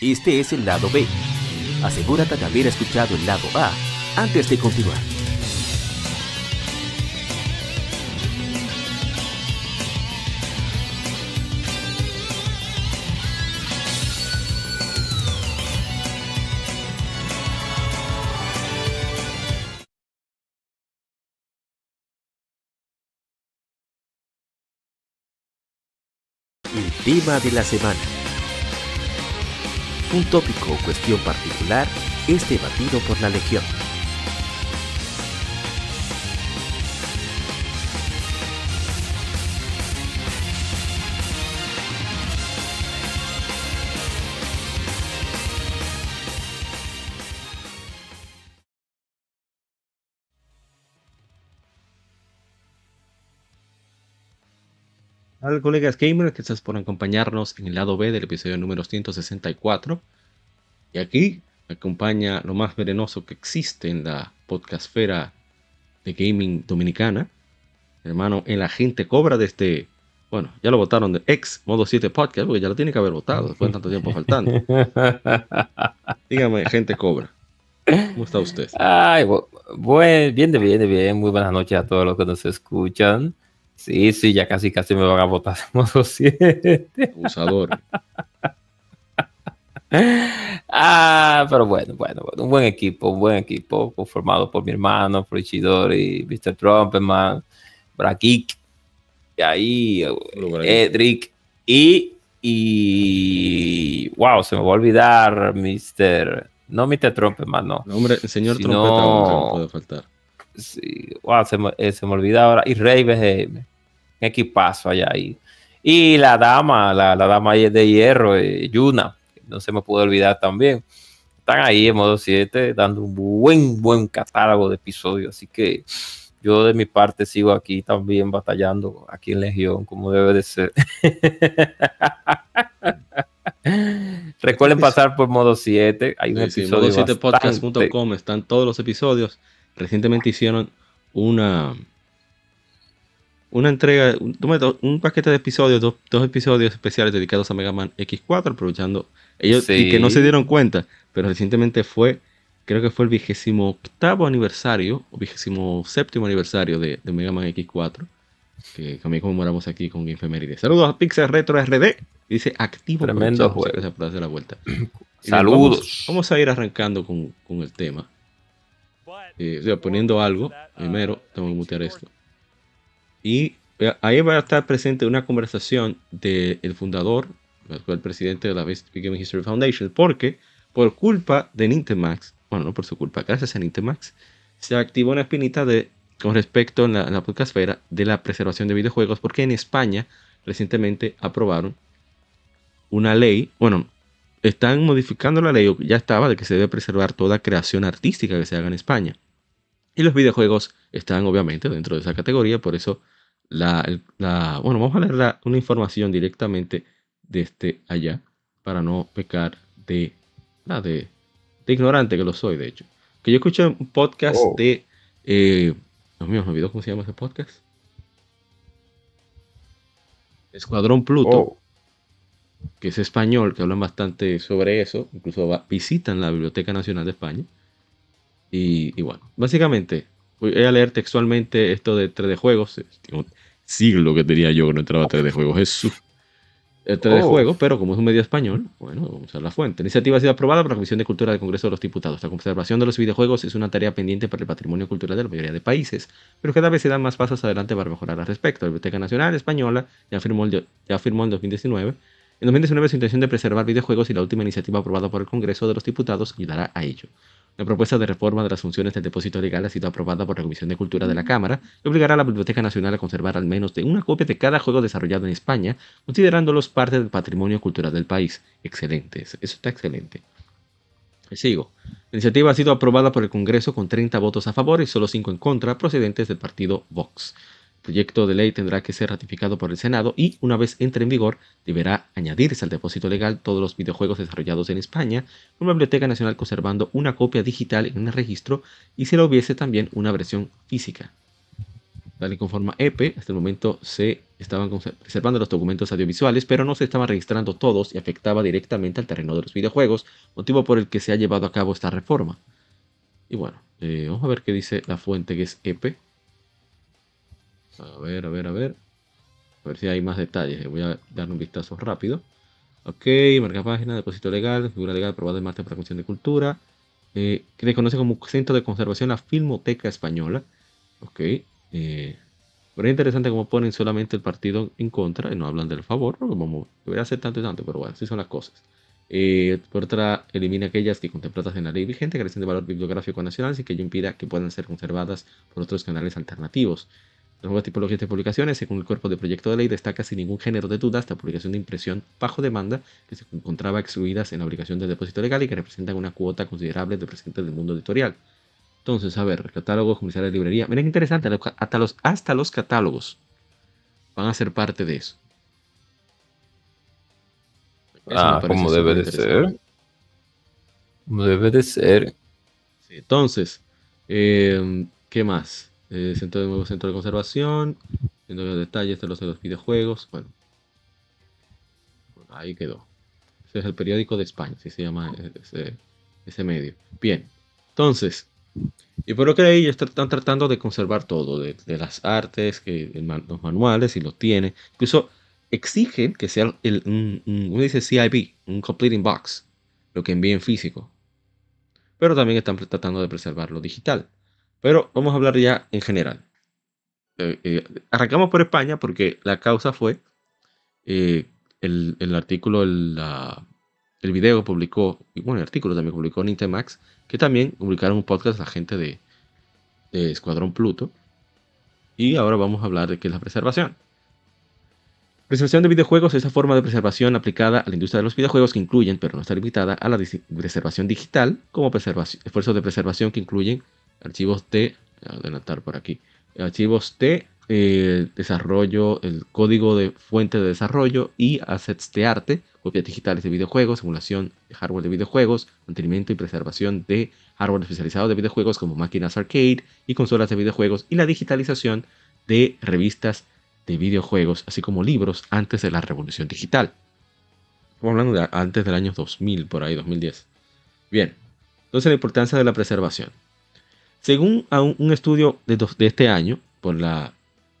Este es el lado B. Asegúrate de haber escuchado el lado A antes de continuar. El tema de la semana. Un tópico o cuestión particular es debatido por la Legión. Hola colegas gamers, gracias por acompañarnos en el lado B del episodio número 164. Y aquí me acompaña lo más venenoso que existe en la podcastfera de gaming dominicana. Hermano, el agente cobra de este, bueno, ya lo votaron de ex Modo 7 Podcast, porque ya lo tiene que haber votado después de tanto tiempo faltando. Dígame, gente cobra. ¿Cómo está usted? Ay, bu- buen, bien de bien, de bien. Muy buenas noches a todos los que nos escuchan. Sí, sí, ya casi casi me van a votar modo 7. Abusador. Ah, pero bueno, bueno, bueno, un buen equipo, un buen equipo formado por mi hermano, Frichidori, Mr. Trumpman, Brakik, y ahí. Edric, y, y, wow, se me va a olvidar, Mr. No, Mr. Trumpman, no. No, hombre, el señor Si trompeta no- nunca no puede faltar. Sí, wow, se, me, eh, se me olvida ahora. Y Rey BGM. Un equipazo allá ahí. Y la dama, la, la dama de hierro, eh, Yuna, no se me puede olvidar también. Están ahí en modo 7 dando un buen, buen catálogo de episodios. Así que yo de mi parte sigo aquí también batallando aquí en Legión, como debe de ser. Recuerden pasar por modo 7. Hay un Sí, sí, episodio bastante- modo7podcast.com están todos los episodios. Recientemente hicieron una una entrega, un, un paquete de episodios, dos, dos episodios especiales dedicados a Mega Man X4, aprovechando ellos y que no Sí. se dieron cuenta, pero recientemente fue, creo que fue el vigésimo octavo aniversario o vigésimo séptimo aniversario de, de Mega Man X4, que también conmemoramos aquí con Infeméride. Saludos a Pixel Retro RD, dice activo. Tremendo juego. La vuelta. Saludos. Vamos, vamos a ir arrancando con, con el tema. Eh, o sea, poniendo algo, primero tengo que mutear esto. Y eh, ahí va a estar presente una conversación del fundador, el presidente de la Best Gaming History Foundation, porque por culpa de Nintemax, bueno, no por su culpa, gracias a Nintemax, se activó una espinita de, con respecto en la, la podcastfera de la preservación de videojuegos, porque en España recientemente aprobaron una ley, bueno, están modificando la ley, ya estaba, de que se debe preservar toda creación artística que se haga en España. Y los videojuegos están obviamente dentro de esa categoría, por eso la, bueno, vamos a leer la- una información directamente desde allá, para no pecar de, de, de ignorante que lo soy, de hecho. Que yo escuché un podcast Oh. de, eh, Dios mío, me olvidó cómo se llama ese podcast. Escuadrón Pluto Oh, que es español, que hablan bastante sobre eso, incluso va- visitan la Biblioteca Nacional de España. Y, y bueno, básicamente, voy a leer textualmente esto de 3D Juegos. Un siglo que tenía yo que no entraba a 3D Juegos, Jesús. El 3D Oh. Juegos, pero como es un medio español, bueno, vamos a usar la fuente. La iniciativa ha sido aprobada por la Comisión de Cultura del Congreso de los Diputados. La conservación de los videojuegos es una tarea pendiente para el patrimonio cultural de la mayoría de países, pero cada vez se dan más pasos adelante para mejorar al respecto. La Biblioteca Nacional Española ya afirmó, el- ya afirmó en 2019 en 2019 su intención de preservar videojuegos y la última iniciativa aprobada por el Congreso de los Diputados ayudará a ello. La propuesta de reforma de las funciones del depósito legal ha sido aprobada por la Comisión de Cultura de la Cámara y obligará a la Biblioteca Nacional a conservar al menos de una copia de cada juego desarrollado en España, considerándolos parte del patrimonio cultural del país. Excelente, eso está excelente. Sigo. La iniciativa ha sido aprobada por el Congreso con 30 votos a favor y solo 5 en contra, procedentes del partido Vox. Proyecto de ley tendrá que ser ratificado por el Senado y, una vez entre en vigor, deberá añadirse al depósito legal todos los videojuegos desarrollados en España, con la Biblioteca Nacional conservando una copia digital en el registro y si lo hubiese también una versión física. Tal y conforme EP, hasta el momento se estaban preservando los documentos audiovisuales, pero no se estaban registrando todos y afectaba directamente al terreno de los videojuegos, motivo por el que se ha llevado a cabo esta reforma. Y bueno, eh, vamos a ver qué dice la fuente que es EP. A ver, a ver, a ver. A ver si hay más detalles. Voy a dar un vistazo rápido. Ok, marca página, depósito legal, figura legal aprobada en marcha para Comisión de Cultura. Eh, que se conoce como Centro de Conservación la Filmoteca Española. Ok. Eh, pero es interesante cómo ponen solamente el partido en contra y no hablan del favor, como debería ser tanto y tanto, pero bueno, así son las cosas. Eh, por otra, elimina aquellas que contempladas en la ley vigente carecen de valor bibliográfico nacional sin que ello impida que puedan ser conservadas por otros canales alternativos. Las nuevas tipologías de publicaciones, según el cuerpo de proyecto de ley, destaca sin ningún género de duda esta publicación de impresión bajo demanda que se encontraba excluidas en la obligación de depósito legal y que representan una cuota considerable de presente del mundo editorial. Entonces, a ver, catálogos, comisarios de librería. Miren qué interesante, hasta los, hasta los catálogos van a ser parte de eso. ah, como debe de ser. Como debe de ser. entonces, eh, ¿qué más? Eh, centro de nuevo centro de conservación, viendo los detalles de los, de videojuegos. Bueno, ahí quedó. Ese es el periódico de España, así se llama ese, medio. Bien, entonces, y por lo que ahí están tratando de conservar todo, de, las artes, los manuales, y los tiene. Incluso exigen que sea un, dice CIB, un Completing Box, lo que envíen físico. Pero también están tratando de preservar lo digital. Pero vamos a hablar ya en general. Eh, eh, arrancamos por España porque la causa fue eh, el, artículo, el, la, el video publicó, bueno, el artículo también publicó Nintemax, que también publicaron un podcast la gente de, Escuadrón Pluto. Y ahora vamos a hablar de qué es la preservación. Preservación de videojuegos es esa forma de preservación aplicada a la industria de los videojuegos que incluyen, pero no está limitada, a la preservación digital, como esfuerzos de preservación que incluyen archivos de, adelantar por aquí, archivos de eh, desarrollo, el código de fuente de desarrollo y assets de arte, copias digitales de videojuegos, simulación de hardware de videojuegos, mantenimiento y preservación de hardware especializado de videojuegos como máquinas arcade y consolas de videojuegos y la digitalización de revistas de videojuegos, así como libros antes de la revolución digital. Estamos hablando de antes del año 2000, por ahí, 2010. Bien, entonces la importancia de la preservación. Según un estudio de, este año por la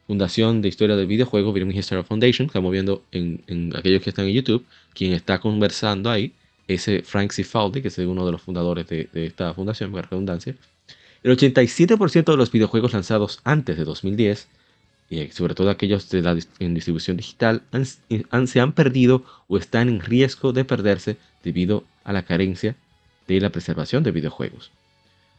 Fundación de Historia del Videojuego, Video History Foundation, estamos viendo en, aquellos que están en YouTube, quien está conversando ahí, ese Frank Cifaldi, que es uno de los fundadores de, esta fundación, por redundancia. El 87% de los videojuegos lanzados antes de 2010, y sobre todo aquellos de la, en distribución digital, se han perdido o están en riesgo de perderse debido a la carencia de la preservación de videojuegos.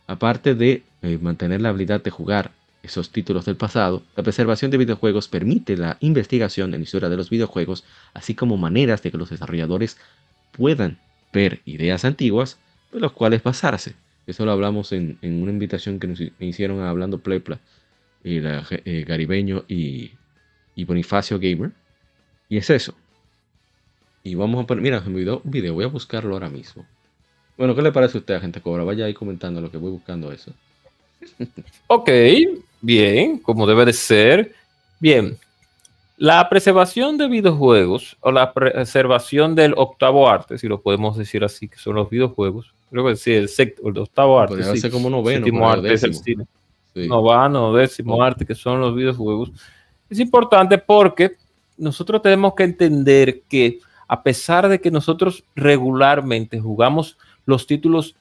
Aparte de eh, mantener la habilidad de jugar esos títulos del pasado, la preservación de videojuegos permite la investigación en la historia de los videojuegos, así como maneras de que los desarrolladores puedan ver ideas antiguas de los cuales basarse. Eso lo hablamos en, una invitación que nos hicieron a Hablando Plepla, y eh, Garibeño y, Bonifacio Gamer. Y es eso. Y vamos a poner, mira, me olvidó un video, voy a buscarlo ahora mismo. Bueno, ¿qué le parece a usted, gente cobra? Vaya ahí comentando lo que voy buscando eso. ok, bien, como debe de ser. Bien, la preservación de videojuegos o la preservación del octavo arte, si lo podemos decir así, que son los videojuegos, creo que sí, el, sexto, el octavo arte. Podría sí, como noveno, séptimo arte es el cine. Novano, décimo arte, que son los videojuegos. Es importante porque nosotros tenemos que entender que a pesar de que nosotros regularmente jugamos los títulos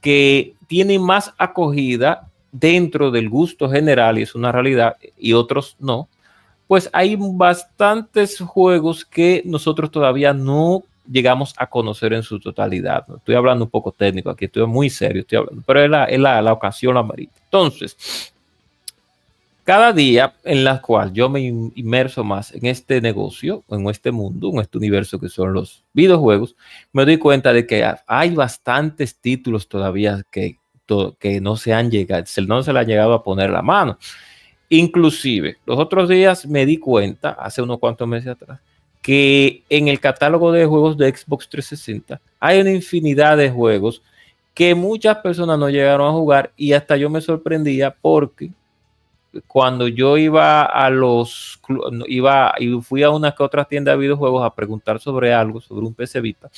que tienen más acogida dentro del gusto general, y es una realidad, y otros no, pues hay bastantes juegos que nosotros todavía no llegamos a conocer en su totalidad. Estoy hablando un poco técnico aquí, estoy muy serio, estoy hablando, pero es la, es la, la ocasión la marita. Entonces, cada día en la cual yo me inmerso más en este negocio, en este mundo, en este universo que son los videojuegos, me doy cuenta de que hay bastantes títulos todavía que, que no se han llegado, no se le ha llegado a poner la mano. Inclusive, los otros días me di cuenta, hace unos cuantos meses atrás, que en el catálogo de juegos de Xbox 360 hay una infinidad de juegos que muchas personas no llegaron a jugar y hasta yo me sorprendía porque cuando yo iba a los iba y fui a una que otra tienda de videojuegos a preguntar sobre algo, sobre un PC Vita,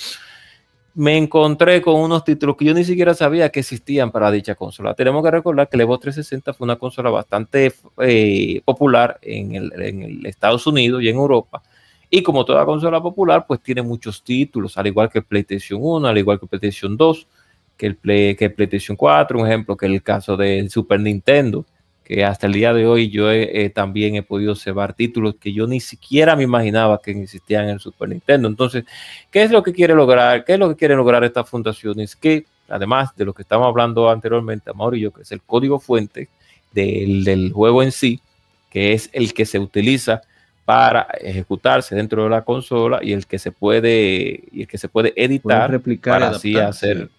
me encontré con unos títulos que yo ni siquiera sabía que existían para dicha consola. Tenemos que recordar que el Evo 360 fue una consola bastante eh, popular en el, en el, Estados Unidos y en Europa. Y como toda consola popular, pues tiene muchos títulos, al igual que el PlayStation 1, al igual que el PlayStation 2, que el, Play, que el PlayStation 4, un ejemplo, que el caso del Super Nintendo que hasta el día de hoy yo también he podido observar títulos que yo ni siquiera me imaginaba que existían en el Super Nintendo. Entonces, ¿qué es lo que quiere lograr? ¿Qué es lo que quiere lograr esta fundación? Es que, además de lo que estamos hablando anteriormente, Amor y yo, que es el código fuente del, del juego en sí, que es el que se utiliza para ejecutarse dentro de la consola y el que se puede y el que se puede editar replicar para así hacer,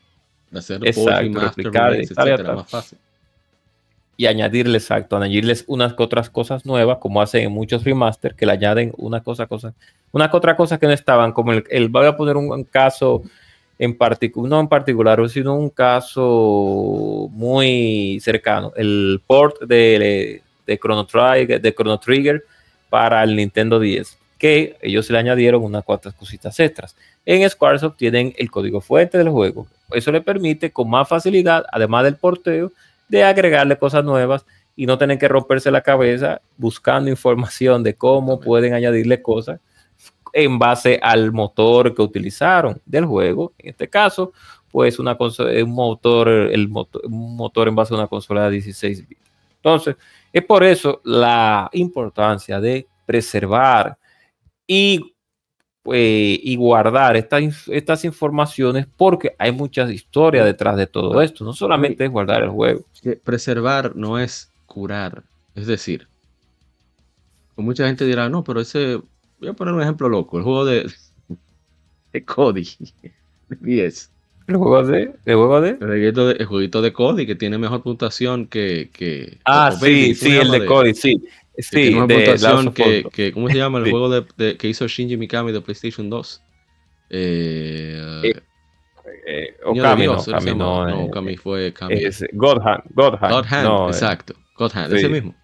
hacer exacto, replicar, etcétera, más fácil y añadirles, exacto, añadirles unas otras cosas nuevas, como hacen en muchos remaster, que le añaden una cosa, cosa, una otra cosa que no estaban, como el, voy a poner un, caso en particular, no en particular, sino un caso muy cercano, el port de, de, Chrono, Trigger, de Chrono Trigger para el Nintendo 10, que ellos le añadieron unas cuantas cositas extras. En Squaresoft tienen el código fuente del juego. Eso le permite con más facilidad, además del porteo, de agregarle cosas nuevas y no tener que romperse la cabeza buscando información de cómo pueden añadirle cosas en base al motor que utilizaron del juego. En este caso, pues una un motor, el motor, un motor en base a una consola de 16 bits. Entonces, es por eso la importancia de preservar y eh, y guardar estas informaciones porque hay muchas historias detrás de todo esto. No solamente es guardar el juego. Preservar no es curar. Es decir, mucha gente dirá, no, pero ese, voy a poner un ejemplo loco, el juego de, de Cody, ¿El juego de? ¿El juego de? El jueguito de, Cody que tiene mejor puntuación que... que ah, sí, sí, el de Cody, sí. Sí, de que, ¿cómo se llama el juego de, que hizo Shinji Mikami de PlayStation 2? Eh, eh, eh Okami, no, Okami no, no, Okami fue Kami. Es God Hand, God Hand. God Hand no, exacto. God Hand, ese mismo.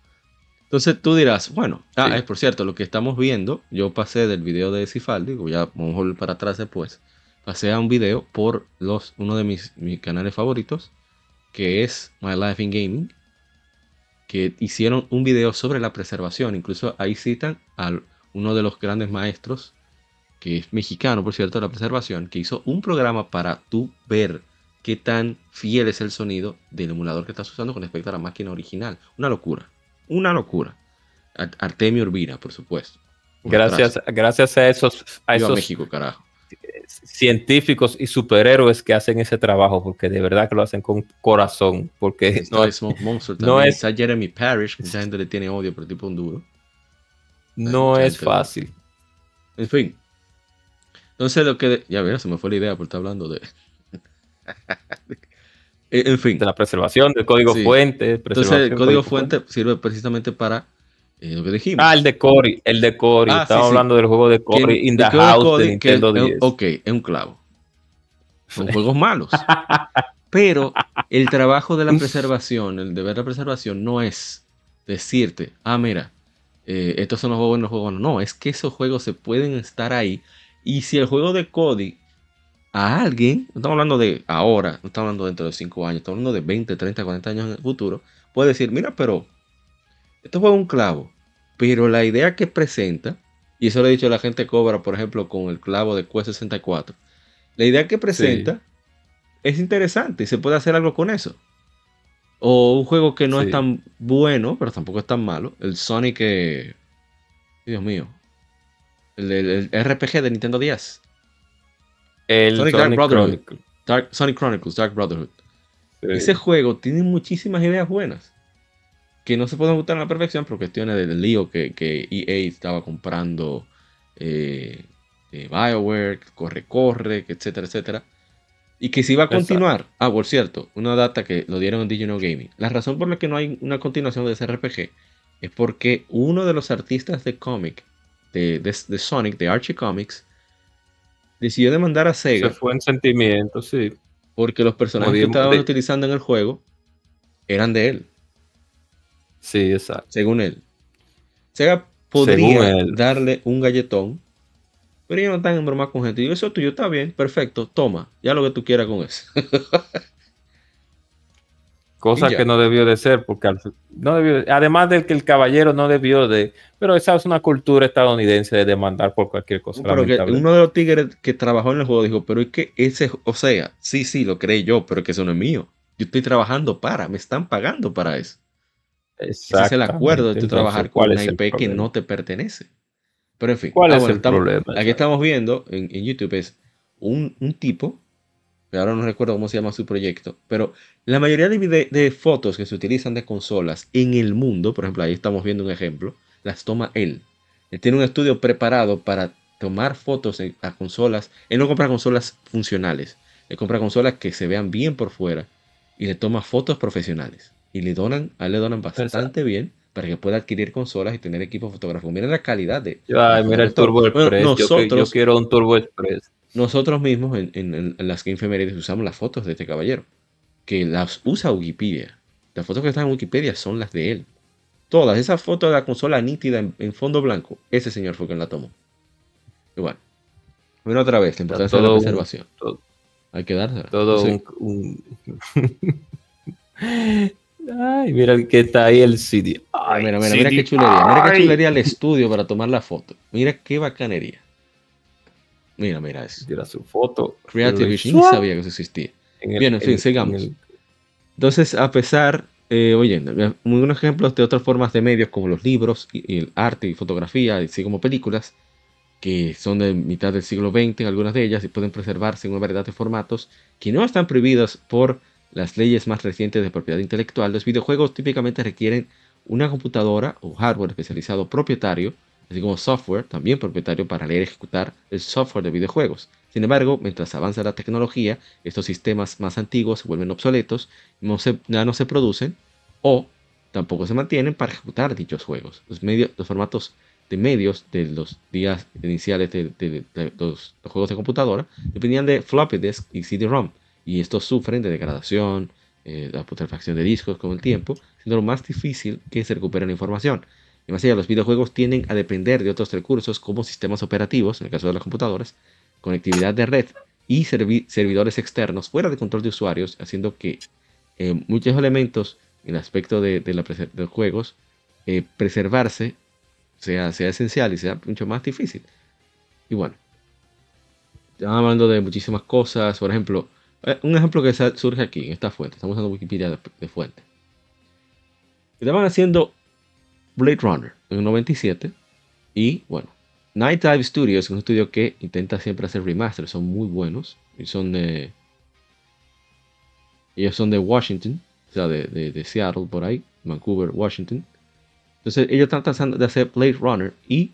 Entonces tú dirás, bueno, ah, es por cierto, lo que estamos viendo, yo pasé del video de Cifaldi, ya vamos a volver para atrás después, pasé a un video por los, uno de mis, mis canales favoritos, que es My Life in Gaming, que hicieron un video sobre la preservación. Incluso ahí citan a uno de los grandes maestros, que es mexicano, por cierto, de la preservación, que hizo un programa para tú ver qué tan fiel es el sonido del emulador que estás usando con respecto a la máquina original. Una locura, una locura. Artemio Urbina, por supuesto. Gracias, gracias a esos, a esos México, carajo científicos y superhéroes que hacen ese trabajo, porque de verdad que lo hacen con corazón. Porque no, es Monster no es Jeremy Parrish, mucha gente le tiene odio por el tipo un duro. No es fácil. En fin. Entonces lo que... Ya verás, se me fue la idea por estar hablando de... en fin. De la preservación, del código fuente. Entonces el código fuente sirve precisamente para lo que dijimos. Ah, el de Cory, el de Cory. Ah, Estamos hablando del juego de Cory in the House de, Nintendo 10. Ok, es un clavo. Son juegos malos. Pero el trabajo de la preservación, el deber de la preservación no es decirte, ah, mira, eh, estos son los juegos los juegos no. Es que esos juegos se pueden estar ahí. Y si el juego de Cody a alguien, no estamos hablando de ahora, no estamos hablando dentro de 5 años, estamos hablando de 20, 30, 40 años en el futuro, puede decir, mira, pero esto fue un clavo, pero la idea que presenta, y eso le he dicho a la gente Cobra, por ejemplo, con el clavo de Q64, la idea que presenta es interesante y se puede hacer algo con eso. O un juego que no es tan bueno, pero tampoco es tan malo, el Sonic, eh, Dios mío, el, RPG de Nintendo 10. El Sonic, Dark Brotherhood. Sonic Chronicles, Dark Brotherhood. Ese juego tiene muchísimas ideas buenas que no se pueden gustar a la perfección por cuestiones del lío que, que EA estaba comprando eh, eh, BioWare, corre, corre, etcétera, etcétera. Y que si va a continuar. Ah, por cierto, una data que lo dieron en Digino Gaming. La razón por la que no hay una continuación de ese RPG es porque uno de los artistas de cómic de, de, Sonic, de Archie Comics, decidió demandar a Sega. Se fue en sentimiento, sí. Porque los personajes que estaban utilizando en el juego eran de él. Sí, exacto. Según él. Sega podría darle un galletón, pero ellos no están en broma con gente. Y eso tuyo está bien, perfecto, toma, ya lo que tú quieras con eso. Cosa que no debió de ser, porque no debió, además de que el caballero no debió de, pero esa es una cultura estadounidense de demandar por cualquier cosa. Pero uno de los tigres que trabajó en el juego dijo, pero es que ese, o sea, sí, sí, lo creí yo, pero que eso no es mío. Yo estoy trabajando para, me están pagando para eso. Ese es el acuerdo de tu trabajar con una IP que no te pertenece. Pero en fin, ¿cuál ah, es el problema? Aquí estamos viendo en, YouTube es un, un tipo ahora no recuerdo cómo se llama su proyecto, pero la mayoría de, fotos que se utilizan de consolas en el mundo, por ejemplo, ahí estamos viendo un ejemplo, las toma él. Él tiene un estudio preparado para tomar fotos a consolas. Él no compra consolas funcionales, él compra consolas que se vean bien por fuera y le toma fotos profesionales. Y le donan, a él le donan bastante bien para que pueda adquirir consolas y tener equipo fotográfico. Mira la calidad de. Ay, mira el Turbo Express. nosotros, yo, quiero un Turbo Express nosotros mismos en, en, en las Game usamos las fotos de este caballero, que las usa Wikipedia. Las fotos que están en Wikipedia son las de él. Todas esas fotos de la consola nítida en, fondo blanco, ese señor fue quien la tomó. Igual. Bueno, otra vez, la importancia de la preservación. Hay que darse. Todo un, Ay, mira que está ahí el CD. Ay, mira, mira, mira qué chulería. Mira qué chulería el estudio para tomar la foto. Mira qué bacanería. Mira, mira eso. Mira su foto. Creative Vision sabía que eso existía. Bien, en fin, sigamos. Entonces, a pesar, eh, oye, unos ejemplos de otras formas de medios como los libros, y, el arte y fotografía, así como películas, que son de mitad del siglo XX, algunas de ellas, y pueden preservarse en una variedad de formatos que no están prohibidos por las leyes más recientes de propiedad intelectual. Los videojuegos típicamente requieren una computadora o hardware especializado propietario así como software también propietario para leer y ejecutar el software de videojuegos. Sin embargo, mientras avanza la tecnología, estos sistemas más antiguos se vuelven obsoletos, no ya no se producen o tampoco se mantienen para ejecutar dichos juegos. Los, medios, los formatos de medios de los días iniciales de, los, juegos de computadora dependían de floppy disk y CD-ROM, y estos sufren de degradación, eh, la putrefacción de discos con el tiempo, siendo lo más difícil que se recupere la información. Además, los videojuegos tienden a depender de otros recursos como sistemas operativos, en el caso de las computadoras, conectividad de red y servidores externos fuera de control de usuarios, haciendo que eh, muchos elementos en el aspecto de, los juegos eh, preservarse sea, sea esencial y sea mucho más difícil. Y bueno, estamos hablando de muchísimas cosas. Por ejemplo, un ejemplo que surge aquí en esta fuente. Estamos usando Wikipedia de, de fuente. Estaban haciendo Blade Runner en el 97. Y bueno, Night Dive Studios es un estudio que intenta siempre hacer remasters, son muy buenos. Y son de. Ellos son de Washington, o sea, de, Seattle, por ahí, Vancouver, Washington. Entonces, ellos están tratando de hacer Blade Runner y.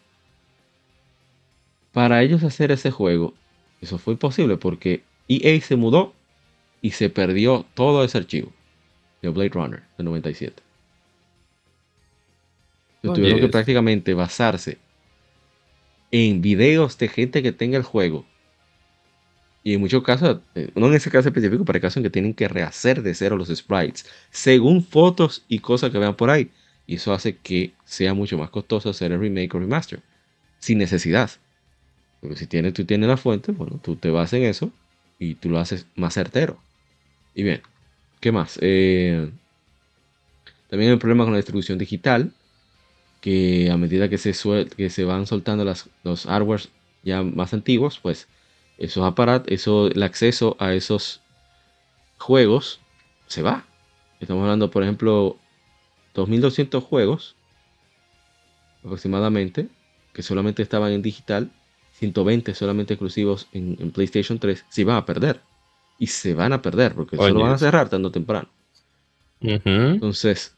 Para ellos hacer ese juego, eso fue imposible porque EA se mudó y se perdió todo ese archivo de Blade Runner de 97 tuvieron que prácticamente basarse en videos de gente que tenga el juego. Y en muchos casos, eh, no en ese caso específico, pero hay casos en que tienen que rehacer de cero los sprites, según fotos y cosas que vean por ahí. Y eso hace que sea mucho más costoso hacer el remake o remaster, sin necesidad. Porque si tienes, tú tienes la fuente, bueno, tú te vas en eso y tú lo haces más certero. Y bien, ¿qué más? Eh, también hay un problema con la distribución digital que a medida que se, que se van soltando los hardwares ya más antiguos, pues esos aparatos, eso, el acceso a esos juegos se va. Estamos hablando, por ejemplo, 2200 juegos aproximadamente que solamente estaban en digital, 120 solamente exclusivos en, PlayStation 3, se van a perder. Y se van a perder porque se lo van a cerrar tanto temprano. Entonces,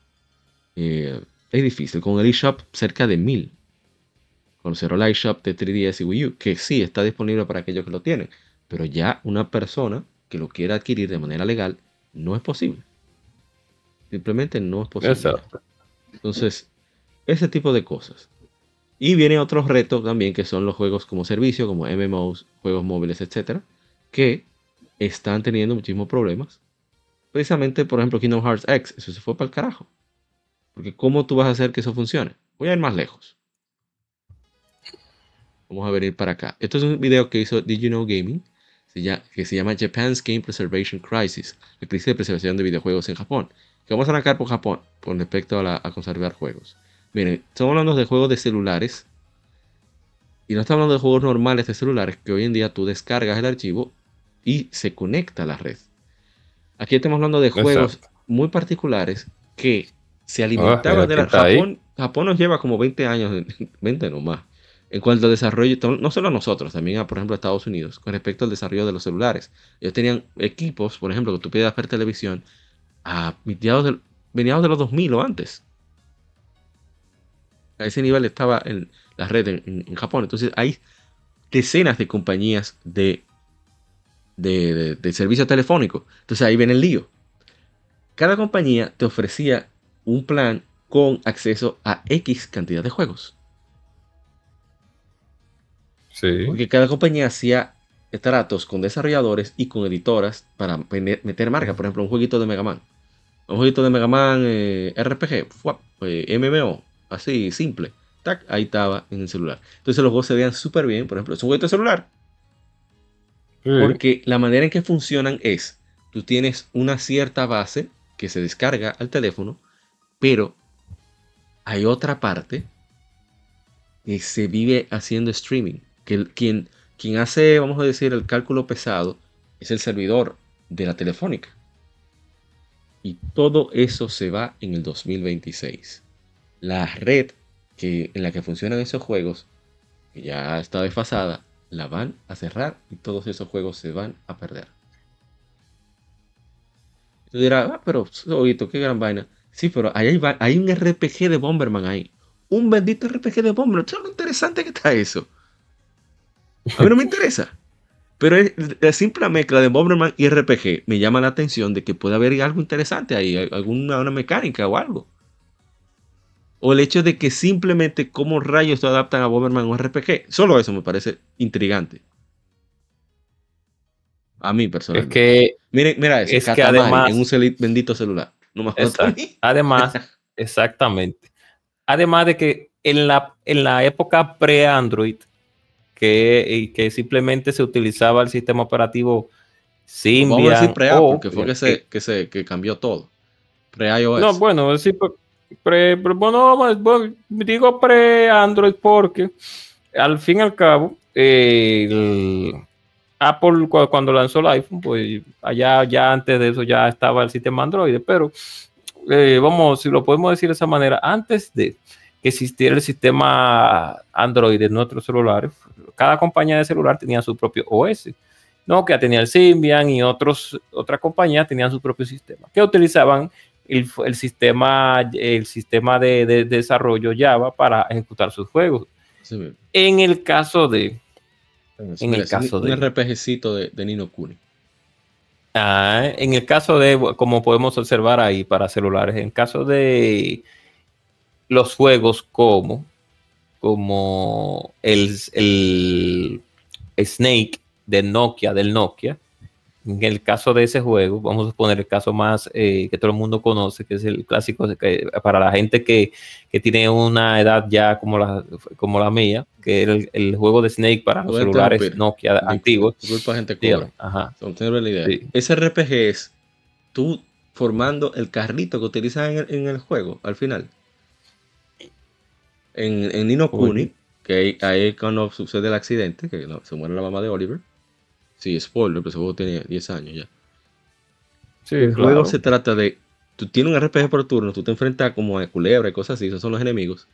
eh, es difícil. Con el eShop cerca de 1000. Con el eShop de 3DS y Wii U, que sí está disponible para aquellos que lo tienen. Pero ya una persona que lo quiera adquirir de manera legal no es posible. Simplemente no es posible. Entonces, ese tipo de cosas. Y viene otro reto también que son los juegos como servicio, como MMOs, juegos móviles, etcétera, que están teniendo muchísimos problemas. Precisamente, por ejemplo, Kingdom Hearts X, eso se fue para el carajo Porque ¿cómo tú vas a hacer que eso funcione? Voy a ir más lejos. Vamos a venir para acá. Esto es un video que hizo Did You Know Gaming, que se llama Japan's Game Preservation Crisis, la crisis de preservación de videojuegos en Japón. Que vamos a arrancar por Japón con respecto a conservar juegos. Miren, estamos hablando de juegos de celulares. Y no estamos hablando de juegos normales de celulares que hoy en día tú descargas el archivo y se conecta a la red. Aquí estamos hablando de juegos muy particulares que se alimentaban ah, de la Japón. Japón nos lleva como 20 años, 20 nomás, en cuanto al desarrollo, no solo a nosotros, también a, por ejemplo, a Estados Unidos, con respecto al desarrollo de los celulares. Ellos tenían equipos, por ejemplo, que tú podías ver televisión a mediados de, mediados de los 2000 o antes. A ese nivel estaba en la red en, Japón. Entonces hay decenas de compañías de, de, de servicio telefónico. Entonces ahí viene el lío. Cada compañía te ofrecía un plan con acceso a X cantidad de juegos. Sí. Porque cada compañía hacía tratos con desarrolladores y con editoras para meter marca. Por ejemplo, un jueguito de Mega Man. Un jueguito de Mega Man eh, RPG, eh, MMO, así simple. Tac, ahí estaba en el celular. Entonces los juegos se veían súper bien. Por ejemplo, es un jueguito de celular. Porque la manera en que funcionan es, tú tienes una cierta base que se descarga al teléfono pero hay otra parte que se vive haciendo streaming. Que quien, quien hace, vamos a decir, el cálculo pesado es el servidor de la telefónica. Y todo eso se va en el 2026. La red que, en la que funcionan esos juegos, que ya está desfasada, la van a cerrar y todos esos juegos se van a perder. Tú dirás, ah, pero, oído, qué gran vaina. Sí, pero hay, hay un RPG de Bomberman ahí. Un bendito RPG de Bomberman. ¿Sabes lo interesante que está eso? A mí no me interesa. Pero la simple mezcla de Bomberman y RPG me llama la atención de que puede haber algo interesante ahí, alguna una mecánica o algo. O el hecho de que simplemente cómo rayos se adaptan a Bomberman o RPG. Solo eso me parece intrigante. A mí personalmente. Es que. Miren, mira eso. Es que además, en un bendito celular. Además, exactamente. Además de que en la, en la época pre-Android, que, que simplemente se utilizaba el sistema operativo Symbian. porque fue que se, que se que cambió todo. Pre-iOS. No, bueno, sí, pre, bueno, digo pre-Android porque al fin y al cabo, el, Apple cuando lanzó el iPhone, pues allá ya antes de eso ya estaba el sistema Android, pero eh, vamos, si lo podemos decir de esa manera, antes de que existiera el sistema Android en nuestros celulares, cada compañía de celular tenía su propio OS. Nokia tenía el Symbian y otros, otras compañías tenían su propio sistema, que utilizaban el, sistema, el sistema de, desarrollo Java para ejecutar sus juegos. en el caso de en el caso de. Un RPGcito de, Nino Kuni. Ah, en el caso de, como podemos observar ahí para celulares, en caso de los juegos como, como el, el Snake de Nokia, del Nokia, en el caso de ese juego, vamos a poner el caso más eh, que todo el mundo conoce, que es el clásico que, para la gente que, tiene una edad ya como la, como la mía, que es el, juego de Snake para los celulares Nokia antiguos. Disculpa, gente cobra. Ajá. la idea. Ese RPG es tú formando el carrito que utilizas en el, juego al final. En, en Nino Kuni, que ahí, cuando sucede el accidente, que se muere la mamá de Oliver Sí, spoiler, pero ese juego tiene 10 años ya. Sí, el juego se trata de. Tú tienes un RPG por turno, tú te enfrentas como a culebra y cosas así, esos son los enemigos.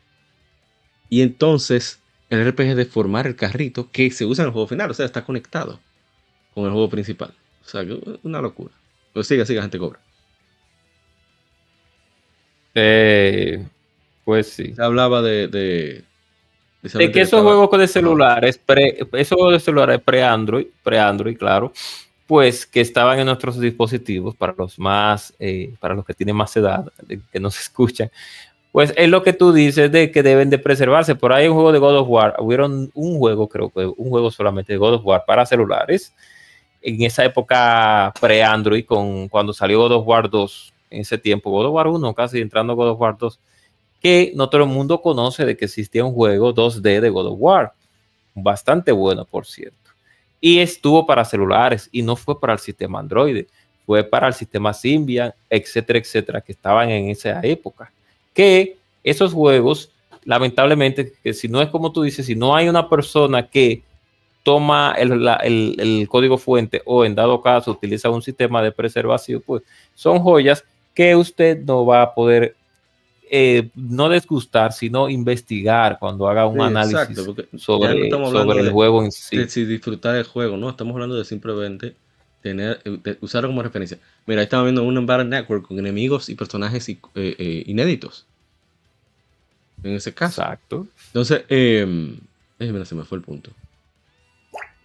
Y entonces, el RPG es de formar el carrito que se usa en el juego final, o sea, está conectado con el juego principal. O sea, una locura. Pues siga, siga, gente cobra. Eh, pues sí. Se hablaba de de que esos juegos de celulares, pre, esos juegos de celulares pre-Android, pre-Android, claro, pues que estaban en nuestros dispositivos para los más, eh, para los que tienen más edad, que nos escuchan, pues es lo que tú dices de que deben de preservarse. Por ahí un juego de God of War, hubieron un juego, creo que un juego solamente de God of War para celulares, en esa época pre-Android, con cuando salió God of War 2, en ese tiempo, God of War 1, casi entrando God of War 2 que no todo el mundo conoce de que existía un juego 2D de God of War, bastante bueno, por cierto. Y estuvo para celulares y no fue para el sistema Android, fue para el sistema Symbian, etcétera, etcétera, que estaban en esa época. Que esos juegos, lamentablemente, que si no es como tú dices, si no hay una persona que toma el, código fuente o en dado caso utiliza un sistema de preservación, pues son joyas que usted no va a poder eh, no desgustar, sino investigar cuando haga un análisis sobre, el juego en sí. si disfrutar el juego, no, estamos hablando de simplemente tener, usarlo como referencia. Mira, ahí estamos viendo un Battle Network con enemigos y personajes eh, eh, inéditos. En ese caso. Exacto. Entonces, eh, se me fue el punto.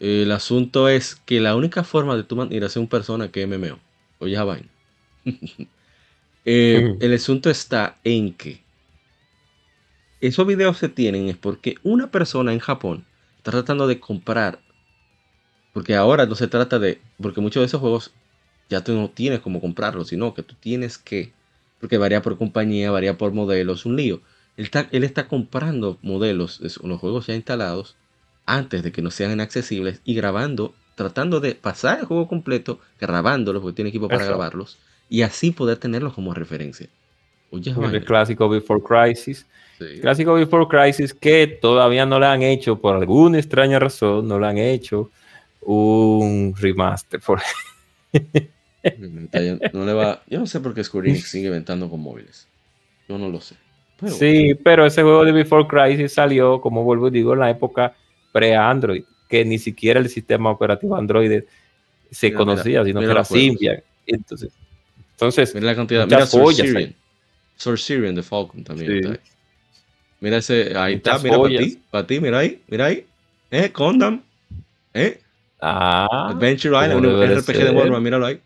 El asunto es que la única forma de tú ir a ser un persona que MMO, oye vaina. Eh, el asunto está en que esos videos se tienen es porque una persona en Japón está tratando de comprar. Porque ahora no se trata de. Porque muchos de esos juegos ya tú no tienes como comprarlos, sino que tú tienes que. Porque varía por compañía, varía por modelos, un lío. Él está, él está comprando modelos de los juegos ya instalados antes de que no sean inaccesibles y grabando, tratando de pasar el juego completo, grabándolos, porque tiene equipo para grabarlos, y así poder tenerlos como referencia. el clásico Before Crisis. Clásico Before Crisis que todavía no le han hecho, por alguna extraña razón, no le han hecho un remaster. no le va, yo no sé por qué Square Enix sigue inventando con móviles. Yo no lo sé. sí, pero ese juego de Before Crisis salió, como vuelvo y digo, en la época pre-Android, que ni siquiera el sistema operativo Android se conocía, sino que era Symbian. Entonces, entonces, mira la cantidad, mira Source Syrian de Falcon también. Mira ese, ahí está, mira para ti, para ti, mira ahí, mira ahí. Eh, Condam. Eh. Ah, Adventure Island, un RPG de Warhammer, míralo ahí.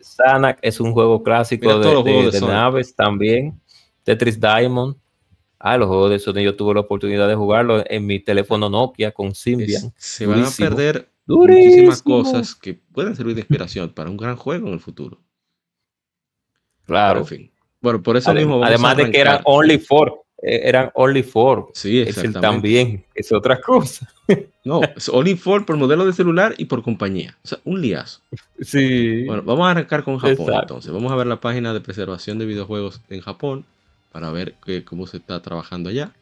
Sanac es un juego clásico de, de naves también. Tetris Diamond. Ah, los juegos de Sony yo tuve la oportunidad de jugarlo en mi teléfono Nokia con Symbian. se van a perder muchísimas cosas que pueden servir de inspiración para un gran juego en el futuro. Claro. en fin. Bueno, por eso mismo. además de que eran only four. Eh, eran only four. Sí, exactamente. Es también es otra cosa. No, es only four por modelo de celular y por compañía. O sea, un liazo. Sí. Bueno, vamos a arrancar con Japón entonces. Vamos a ver la página de preservación de videojuegos en Japón para ver cómo se está trabajando allá.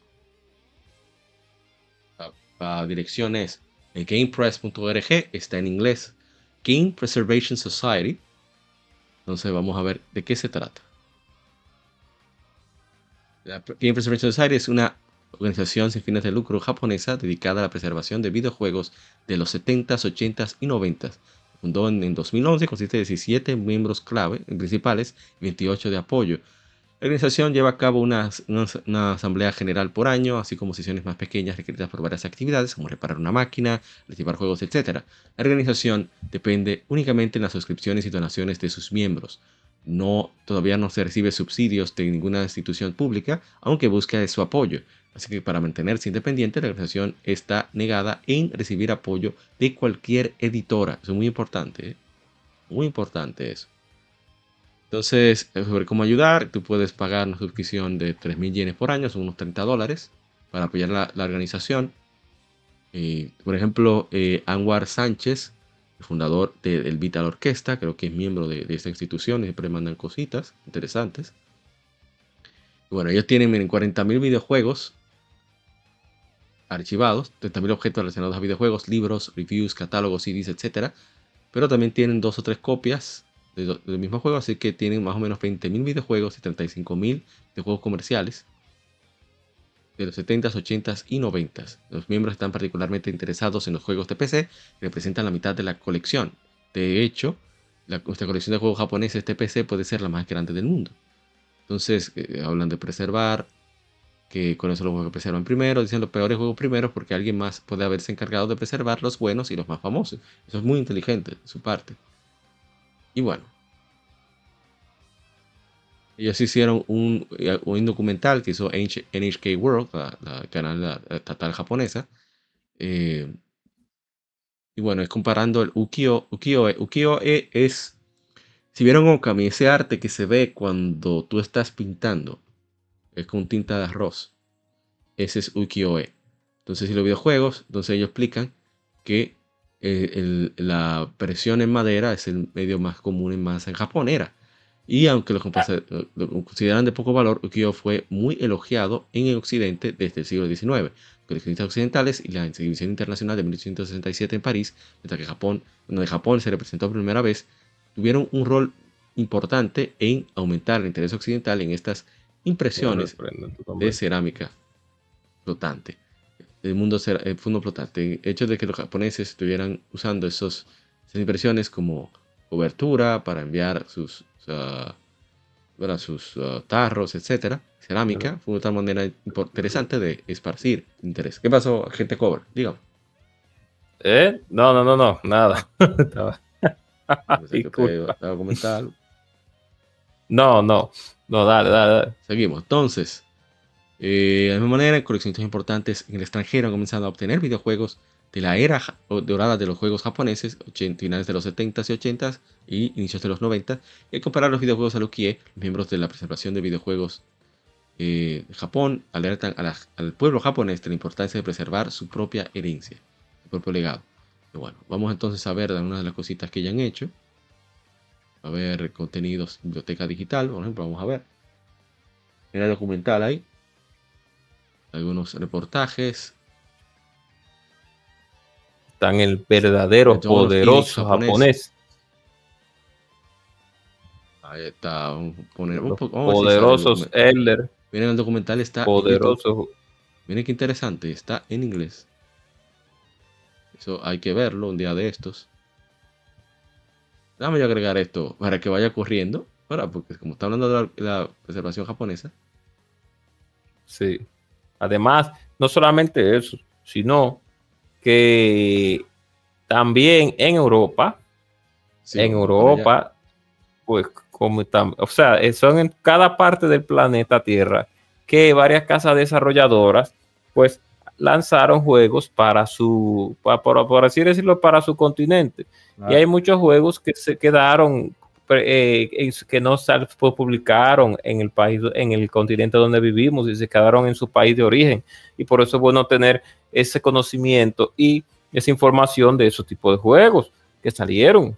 La, dirección es gamepress.org, está en inglés. Game Preservation Society. Entonces vamos a ver de qué se trata. La Game Preservation Society es una organización sin fines de lucro japonesa dedicada a la preservación de videojuegos de los 70s, 80s y 90s. Fundó en, en 2011, consiste de 17 miembros clave principales y 28 de apoyo. La organización lleva a cabo una, asamblea general por año, así como sesiones más pequeñas requeridas por varias actividades, como reparar una máquina, recibir juegos, etc. La organización depende únicamente de las suscripciones y donaciones de sus miembros. No, todavía no se recibe subsidios de ninguna institución pública, aunque busca su apoyo. Así que para mantenerse independiente, la organización está negada en recibir apoyo de cualquier editora. Eso es muy importante. ¿eh? Muy importante eso. Entonces, eh, sobre cómo ayudar, tú puedes pagar una suscripción de 3.000 yenes por año, son unos 30 dólares, para apoyar la, organización. Por ejemplo, eh, Anwar Sánchez, fundador del Vital Orquesta, creo que es miembro de, esta institución, siempre mandan cositas interesantes. bueno, ellos tienen 40.000 videojuegos archivados, 30.000 objetos relacionados a videojuegos, libros, reviews, catálogos, CDs, etc. Pero también tienen dos o tres copias del mismo juego, así que tienen más o menos 20.000 videojuegos y 35.000 de juegos comerciales de los 70s, 80s y 90s. Los miembros están particularmente interesados en los juegos de PC, representan la mitad de la colección. De hecho, nuestra colección de juegos japoneses de PC puede ser la más grande del mundo. Entonces, eh, hablan de preservar, que con eso los juegos que preservan primero, dicen los peores juegos primero porque alguien más puede haberse encargado de preservar los buenos y los más famosos. Eso es muy inteligente de su parte. Y bueno, ellos hicieron un, un documental que hizo NHK World, la, canal estatal japonesa. Eh, y bueno, es comparando el ukiyo. Ukiyo-e ukiyo -e es, si vieron Okami, ese arte que se ve cuando tú estás pintando, es con tinta de arroz. Ese es ukiyo-e. Entonces, si los videojuegos, entonces ellos explican que eh, la presión en madera es el medio más común en masa en Japón, era. Y aunque lo, consideran de poco valor, ukiyo fue muy elogiado en el occidente desde el siglo XIX. Coleccionistas occidentales y la exhibición internacional de 1867 en París, mientras que Japón, donde Japón se representó por primera vez, tuvieron un rol importante en aumentar el interés occidental en estas impresiones de cerámica flotante el mundo el fondo flotante. El hecho de que los japoneses estuvieran usando esos, esas impresiones como cobertura para enviar sus, sus uh, tarros, etcétera, cerámica, fue una manera interesante de esparcir interés. ¿Qué pasó, gente cover? Dígame. ¿Eh? No, no, no, no, nada. No, no, no, dale, dale, dale. Seguimos. Entonces, eh, de la misma manera, coleccionistas importantes en el extranjero han comenzado a obtener videojuegos de la era dorada de los juegos japoneses, finales de los 70s y 80s y inicios de los 90 y comparar los videojuegos a los miembros de la preservación de videojuegos eh, de Japón alertan al pueblo japonés de la importancia de preservar su propia herencia, su propio legado. Bueno, vamos entonces a ver algunas de las cositas que ya han hecho. A ver, contenidos, biblioteca digital, por ejemplo, vamos a ver. El documental ahí algunos reportajes. Están el verdadero poderoso japonés. Ahí está. Poner, poderosos Elder. Miren, el documental está. Poderoso. Miren qué interesante. Está en inglés. Eso hay que verlo un día de estos. Déjame yo agregar esto para que vaya corriendo. porque como está hablando de la preservación japonesa. Sí. Además, no solamente eso, sino que también en Europa, en Europa, pues como están, o sea, son en cada parte del planeta Tierra que varias casas desarrolladoras, pues lanzaron juegos para su, por, así decirlo, para su continente. Y hay muchos juegos que se quedaron eh, que no publicaron en el país, en el continente donde vivimos y se quedaron en su país de origen. Y por eso es bueno tener ese conocimiento y esa información de esos tipos de juegos que salieron.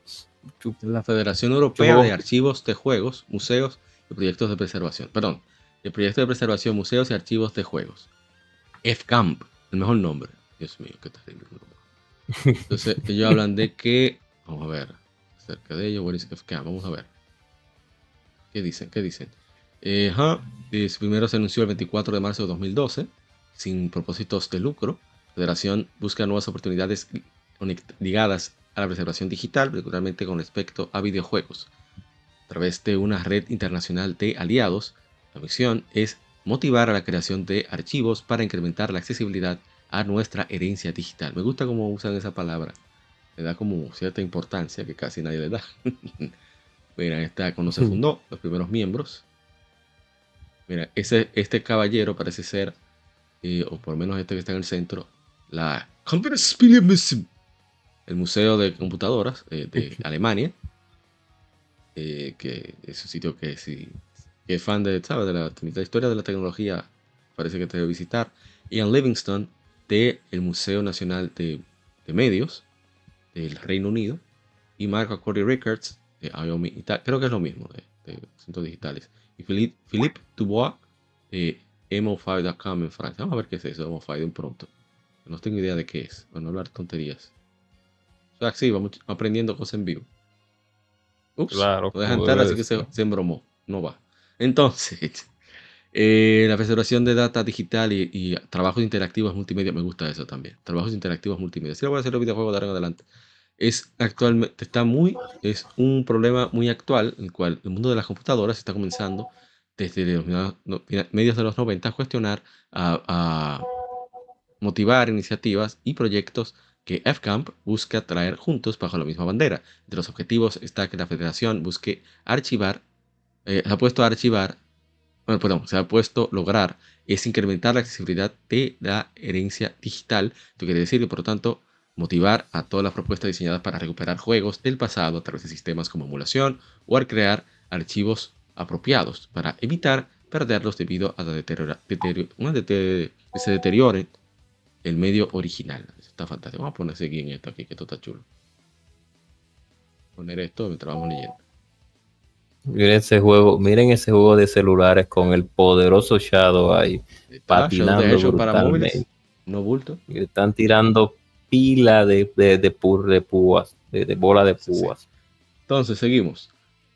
La Federación Europea de Archivos de Juegos, Museos y Proyectos de Preservación. Perdón, el Proyecto de Preservación, Museos y Archivos de Juegos. FCAMP, el mejor nombre. Dios mío, qué terrible. Entonces, ellos hablan de que, vamos a ver, Cerca de ello, Vamos a ver. ¿Qué dicen? ¿Qué dicen? Eh, primero se anunció el 24 de marzo de 2012, sin propósitos de lucro. La Federación busca nuevas oportunidades ligadas a la preservación digital, particularmente con respecto a videojuegos. A través de una red internacional de aliados, la misión es motivar a la creación de archivos para incrementar la accesibilidad a nuestra herencia digital. Me gusta cómo usan esa palabra le da como cierta importancia que casi nadie le da. Mira, esta cuando se fundó, los primeros miembros. Mira, ese, este caballero parece ser, eh, o por lo menos este que está en el centro, la el Museo de Computadoras eh, de Alemania, eh, que es un sitio que si es fan de, ¿sabes? de la, historia de la tecnología, parece que te debe visitar. Ian Livingston, de el Museo Nacional de, de Medios, del Reino Unido, y Marco Corey Records de IOMI Creo que es lo mismo de, centros digitales. Y Philippe, Dubois de emo5.com en Francia. Vamos a ver qué es eso, emo5 de un pronto. No tengo idea de qué es. Bueno, hablar tonterías. O sea, sí, vamos aprendiendo cosas en vivo. Ups, claro, lo dejan entrar, así que se, se embromó. No va. Entonces, eh, la preservación de data digital y, trabajos interactivos multimedia, me gusta eso también. Trabajos interactivos multimedia. Si lo voy a hacer los videojuegos de ahora en adelante. Es actualmente, está muy, es un problema muy actual, en el cual el mundo de las computadoras está comenzando desde los medios de los 90 a cuestionar, a, motivar iniciativas y proyectos que FCAMP busca traer juntos bajo la misma bandera. De los objetivos está que la federación busque archivar, eh, ha puesto a archivar bueno, perdón, se ha puesto lograr es incrementar la accesibilidad de la herencia digital. Esto quiere decir que, por lo tanto, motivar a todas las propuestas diseñadas para recuperar juegos del pasado a través de sistemas como emulación o al crear archivos apropiados para evitar perderlos debido a la que se deteriore el medio original. Está fantástico. Vamos a poner seguir en esto aquí, que esto está chulo. Poner esto mientras vamos leyendo. Miren ese juego, miren ese juego de celulares con el poderoso Shadow ahí, patinando móviles, brutalmente. no bulto. Y le están tirando pila de, de, de, pur- de púas, de, de bola de Sí, sí. púas. Entonces, seguimos.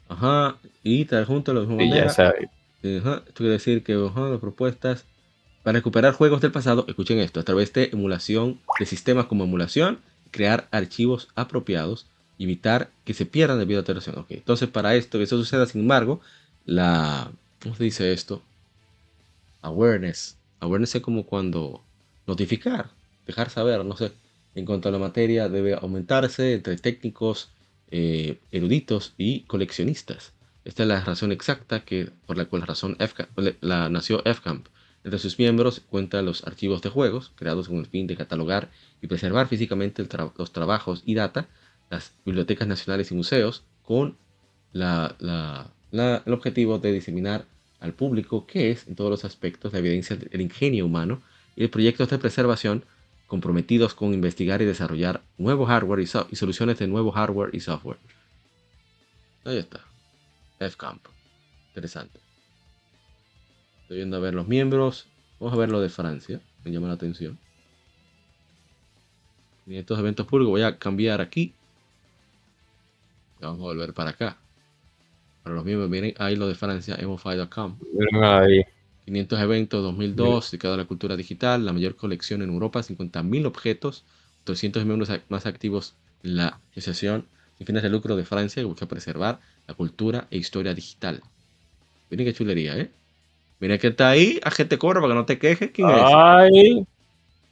Ajá, y traer junto a misma Y ya manera. sabe. Ajá, esto quiere decir que ajá, las propuestas para recuperar juegos del pasado, escuchen esto, a través de emulación de sistemas como emulación, crear archivos apropiados, evitar que se pierdan debido a alteración. Ok, entonces para esto, que eso suceda, sin embargo, la, ¿cómo se dice esto? Awareness. Awareness es como cuando notificar, dejar saber, no sé. En cuanto a la materia, debe aumentarse entre técnicos, eh, eruditos y coleccionistas. Esta es la razón exacta que, por la cual razón la nació FCAMP. Entre sus miembros cuenta los archivos de juegos, creados con el fin de catalogar y preservar físicamente tra- los trabajos y data, las bibliotecas nacionales y museos, con el objetivo de diseminar al público qué es, en todos los aspectos, la evidencia del ingenio humano y de proyectos de preservación comprometidos con investigar y desarrollar nuevo hardware y, so- y soluciones de nuevo hardware y software. Ahí está. FCAMP. Interesante. Estoy viendo a ver los miembros. Vamos a ver lo de Francia. Me llama la atención. Estos eventos públicos voy a cambiar aquí. Vamos a volver para acá. Para los miembros, miren ahí lo de Francia, emofy.com. Miren ahí. 500 eventos 2002 dedicado a la cultura digital, la mayor colección en Europa, 50.000 objetos, 300 miembros más activos en la Asociación sin fines de lucro de Francia que busca preservar la cultura e historia digital. Miren qué chulería, ¿eh? Miren que está ahí, a gente cobra para que no te quejes. ¿Quién es? Ay.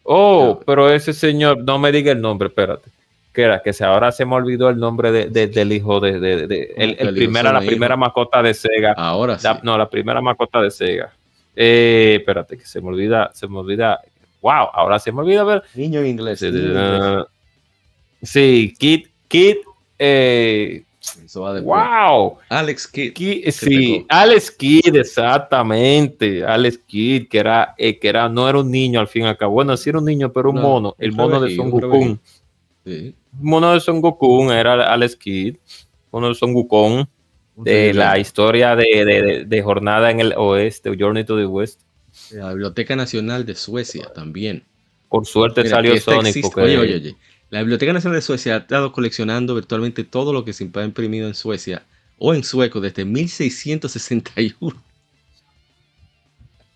Oh, pero ese señor, no me diga el nombre, espérate. Que era que se, ahora se me olvidó el nombre de, de- del hijo de, de- de- ¿Cómo el, el primera, la me primera mascota de Sega. Ahora sí. La- no, la primera mascota de Sega. Eh, espérate, que se me olvida, se me olvida. Wow, ahora se me olvida ver. Niño en inglés. Sí, niño en inglés. Sí, Kid, Kid, eh, Eso va wow. Alex Kidd. Ki- sí. Alex Kidd, exactamente. Alex Kidd, que era, eh, que era, no era un niño al fin y al cabo. Bueno, sí era un niño, pero un No, mono. El mono de Son Goku. Sí. Mono de Son Goku era Alex Kidd. Mono de Son Wukong. De la historia de, de- Jornada en el Oeste, Journey to the West. La Biblioteca Nacional de Suecia también. Por suerte Mira, salió Sonic. existe- porque- Oye, oye, oye. La Biblioteca Nacional de Suecia ha estado coleccionando virtualmente todo lo que se ha imprimido en Suecia o en sueco desde 1661.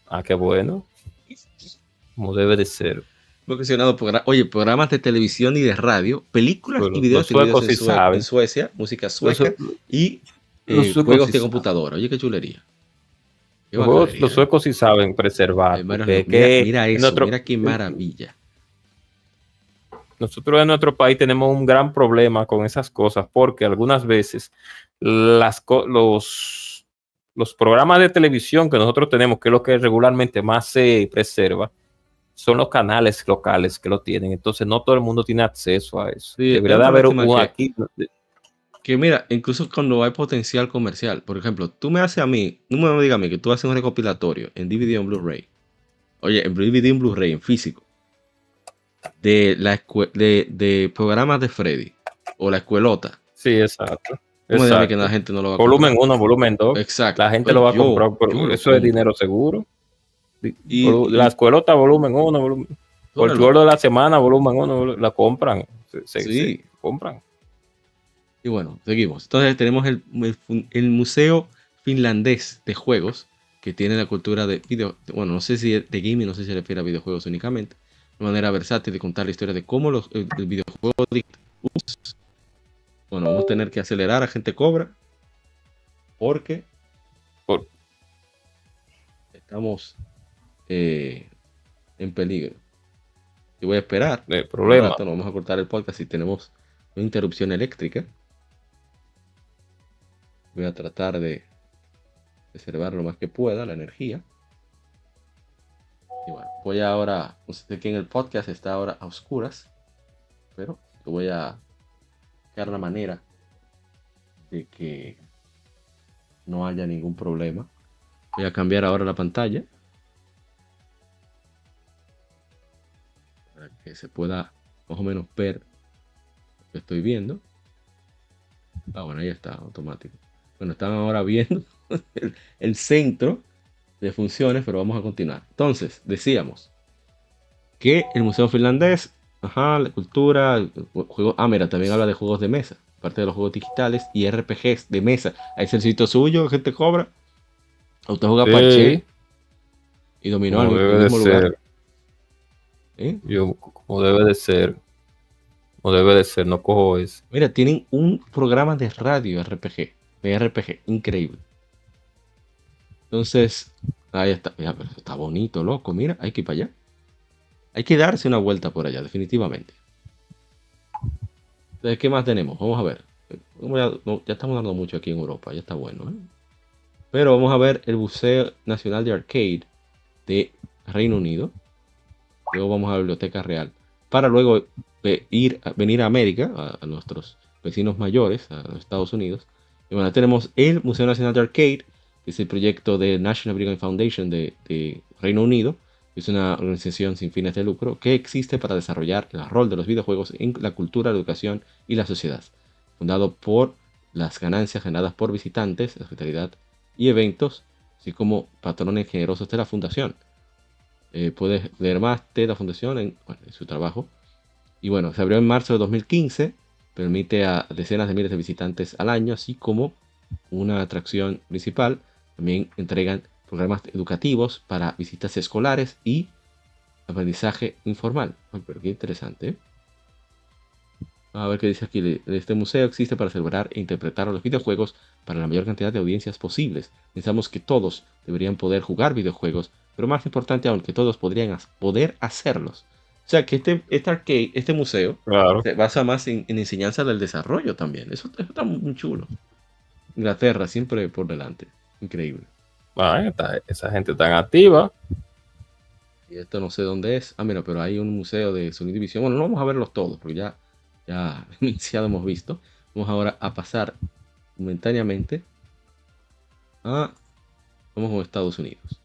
Ah, qué bueno. Como debe de ser. Oye, programas de televisión y de radio, películas Bueno, y videos, los emitidos en, sí Sue- saben. en Suecia, música Los, sueca y eh, juegos sí de computadora. Oye, qué chulería. Qué los juegos- bacanería. los suecos sí saben preservar. Mira, que mira en eso, mira qué maravilla. nosotros en nuestro país tenemos un gran problema con esas cosas porque algunas veces las, co- los, los programas de televisión que nosotros tenemos, que es lo que regularmente más se preserva, son los canales locales que lo tienen. Entonces no todo el mundo tiene acceso a eso. Sí, Debería de haber que- aquí. Que mira, incluso cuando hay potencial comercial, por ejemplo, tú me haces a mí, no me digas a mí que tú haces un recopilatorio en DVD o en Blu-ray. Oye, en DVD en Blu-ray, en físico. De, la de, de programas de Freddy o la escuelota. Sí, exacto. ¿Cómo dígame que Exacto. la gente no lo va a Volumen comprar? 1, volumen 2. Exacto. La gente Oye, lo va a yo- comprar, lo eso es dinero seguro. Y- y- la escuelota, volumen 1, volumen. Por el gordo de la semana, volumen 1, la compran. Se, se- Sí. se compran. Y bueno, seguimos. Entonces tenemos el, el Museo Finlandés de Juegos, que tiene la cultura de video. Bueno, no sé si es de gaming, no sé si se refiere a videojuegos únicamente. Una manera versátil de contar la historia de cómo los, el, el videojuego. Ups. Bueno, vamos a tener que acelerar a gente cobra. Porque Por- estamos eh, en peligro. Y voy a esperar. No hay problema. Rato, no vamos a cortar el podcast si tenemos una interrupción eléctrica. Voy a tratar de preservar lo más que pueda la energía. Y bueno, voy ahora, no sé que en el podcast está ahora a oscuras, pero yo voy a buscar la manera de que no haya ningún problema. Voy a cambiar ahora la pantalla. Para que se pueda más o menos ver lo que estoy viendo. Ah, bueno, ahí está, automático. Bueno, están ahora viendo el, el centro de funciones, pero vamos a continuar. Entonces, decíamos que el Museo Finlandés, ajá, la cultura, juego, ah, mira, también habla de juegos de mesa, parte de los juegos digitales y RPGs de mesa. Hay el sitio suyo, gente cobra. Usted juega Sí. parche y dominó Como al mismo lugar. ser. Yo, como debe de ser. Como debe de ser, no cojo eso. Mira, tienen un programa de radio RPG, de RPG, increíble. Entonces, ahí está, está bonito, loco, mira, hay que ir para allá. Hay que darse una vuelta por allá, definitivamente. Entonces, ¿qué más tenemos? Vamos a ver. Ya estamos dando mucho aquí en Europa, ya está bueno. ¿eh? Pero vamos a ver el Museo Nacional de Arcade de Reino Unido. Luego vamos a la Biblioteca Real. Para luego ve- ir, venir a América, a, nuestros vecinos mayores, a los Estados Unidos. Y bueno, tenemos el Museo Nacional de Arcade, que es el proyecto de National Game Foundation de, de Reino Unido. Es una organización sin fines de lucro que existe para desarrollar el rol de los videojuegos en la cultura, la educación y la sociedad. Fundado por las ganancias generadas por visitantes, hospitalidad y eventos, así como patrones generosos de la fundación. Eh, puedes leer más de la fundación en, su trabajo. Y bueno, se abrió en marzo de 2015, permite a decenas de miles de visitantes al año, así como una atracción principal. También entregan programas educativos para visitas escolares y aprendizaje informal. Pero qué interesante. ¿eh? A ver qué dice aquí. Este museo existe para celebrar e interpretar los videojuegos para la mayor cantidad de audiencias posibles. Pensamos que todos deberían poder jugar videojuegos, pero más importante aún, que todos podrían poder hacerlos. O sea, que este, este arcade, este museo, Claro. se basa más en, en enseñanza del desarrollo también. Eso, eso está muy chulo. Inglaterra siempre por delante. Increíble. Ah, esta- esa gente tan activa. Y esto no sé dónde es. Ah, mira, pero hay un museo de sonido y visión. Bueno, no vamos a verlos todos, porque ya, ya demasiado hemos visto. Vamos ahora a pasar momentáneamente a. Vamos con Estados Unidos.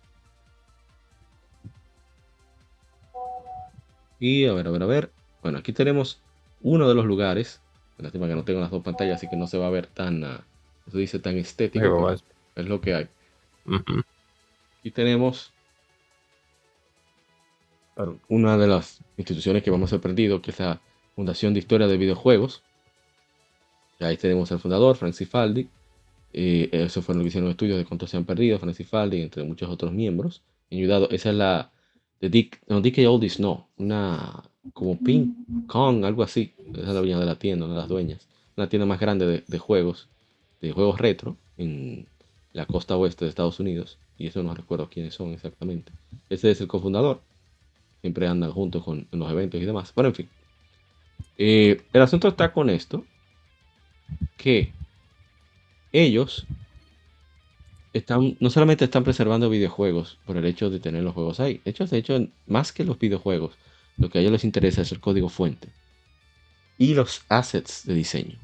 Y a ver, a ver, a ver. Bueno, aquí tenemos uno de los lugares. Lástima que no tengo las dos pantallas, así que no se va a ver tan. eso dice tan estético. Pero, es lo que hay. ujú. Aquí tenemos una de las instituciones que hemos aprendido, que es la Fundación de Historia de Videojuegos. Y ahí tenemos al fundador, Francis Faldi. Eh, eso fue en lo que hicieron estudios de cuántos se han perdido, Francis Faldi, entre muchos otros miembros. Ayudado, esa es la de Dick, no, Dick Oldies, no, una como Ping Kong, algo así. Esa es la dueña de la tienda, una de las dueñas. Una tienda más grande de, de juegos, de juegos retro en la costa oeste de Estados Unidos. Y eso no recuerdo quiénes son exactamente. Ese es el cofundador. Siempre andan juntos con, en los eventos y demás. Bueno, en fin. Eh, el asunto está con esto. Que ellos están, no solamente están preservando videojuegos por el hecho de tener los juegos ahí. De hecho, de hecho, más que los videojuegos, lo que a ellos les interesa es el código fuente. Y los assets de diseño.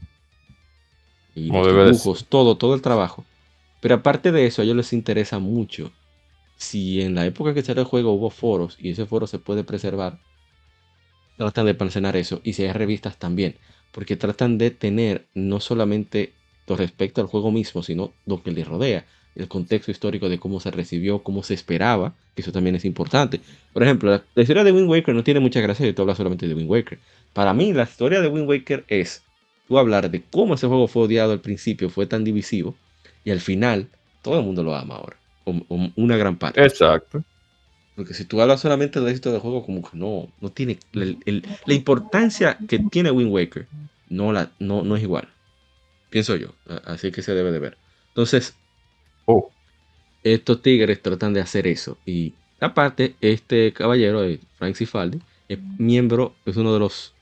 Y Como los dibujos, todo, todo el trabajo. Pero aparte de eso, a ellos les interesa mucho si en la época que salió el juego hubo foros y ese foro se puede preservar, tratan de almacenar eso. Y si hay revistas también, porque tratan de tener no solamente lo respecto al juego mismo, sino lo que le rodea, el contexto histórico de cómo se recibió, cómo se esperaba, que eso también es importante. Por ejemplo, la, la historia de Wind Waker no tiene mucha gracia si tú hablas solamente de Wind Waker. Para mí, la historia de Wind Waker es tú hablar de cómo ese juego fue odiado al principio, fue tan divisivo, y al final todo el mundo lo ama ahora, o, o una gran parte. Exacto. Porque si tú hablas solamente del éxito del juego, como que no, no tiene el- el- la importancia que tiene Wind Waker, no, la, no, no es igual. Pienso yo. Así que se debe de ver. Entonces, Oh, estos tigres tratan de hacer eso. Y aparte, este caballero, eh, Frank Cifaldi, es miembro, es uno de los,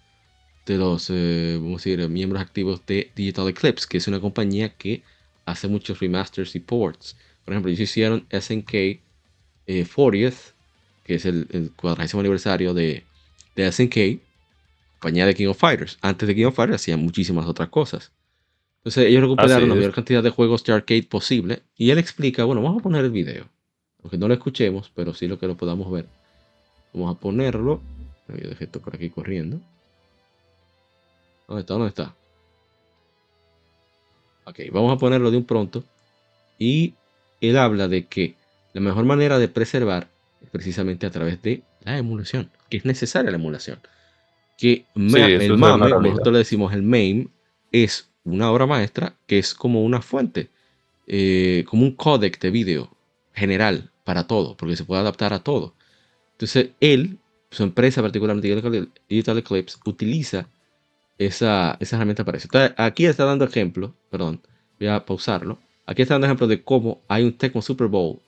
de los, eh, vamos a decir, miembros activos de Digital Eclipse, que es una compañía que hace muchos remasters y ports. Por ejemplo, ellos hicieron SNK eh, 40th, que es el, el cuadragésimo aniversario de, de SNK, compañía de King of Fighters. Antes de King of Fighters hacían muchísimas otras cosas. Entonces ellos recuperaron la mayor cantidad de juegos de arcade posible y él explica, bueno, vamos a poner el video Aunque no lo escuchemos, pero sí lo que lo podamos ver. Vamos a ponerlo. Yo dejé esto por aquí corriendo. ¿Dónde está? ¿Dónde está? Ok, vamos a ponerlo de un pronto. Y él habla de que la mejor manera de preservar es precisamente a través de la emulación, que es necesaria la emulación. Que el MAME, nosotros le decimos el MAME, es una obra maestra que es como una fuente, eh, como un códec de vídeo general para todo, porque se puede adaptar a todo. Entonces, él, su empresa particularmente Digital Eclipse, utiliza esa, esa herramienta para eso. aquí está dando ejemplo, perdón, voy a pausarlo. Aquí está dando ejemplo de cómo hay un Tecmo Super Bowl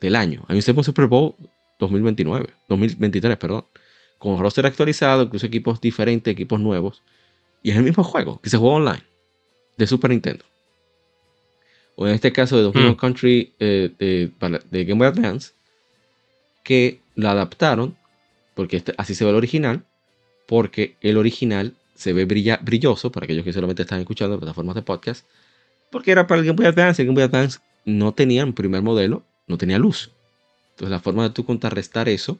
del año. Hay un Tecmo Super Bowl 2029, 2023, perdón. Con roster actualizado, incluso equipos diferentes, equipos nuevos. Y es el mismo juego que se juega online de Super Nintendo. O en este caso de Donkey Kong hmm. Country eh, de, Game Boy Advance, que lo adaptaron, porque este, así se ve el original, porque el original se ve brilla, brilloso, para aquellos que solamente están escuchando en plataformas de podcast, porque era para el Game Boy Advance. El Game Boy Advance no tenía un primer modelo, no tenía luz. Entonces la forma de tú contrarrestar eso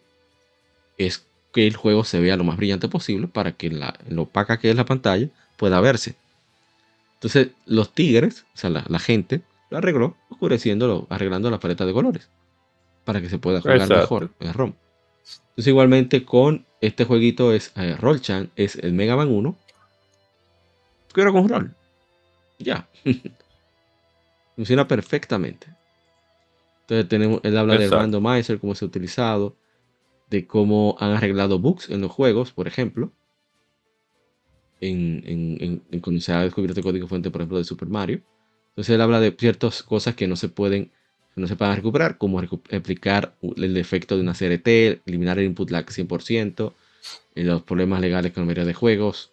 es que el juego se vea lo más brillante posible para que la, lo opaca que es la pantalla pueda verse. Entonces los tigres, o sea, la, gente, lo arregló oscureciéndolo, arreglando la paleta de colores para que se pueda jugar mejor en ROM. Entonces igualmente con este jueguito es eh, Roll-Chan, es el Mega Man 1, que era con rol. Ya. Funciona perfectamente. Entonces tenemos, él habla de randomizer, cómo se ha utilizado, de cómo han arreglado bugs en los juegos, por ejemplo. En, en, en, cuando se ha descubierto el código fuente, por ejemplo, de Super Mario. Entonces él habla de ciertas cosas que no se pueden, no se pueden recuperar, como explicar el defecto de una CRT, eliminar el input lag 100%, y los problemas legales con la mayoría de juegos.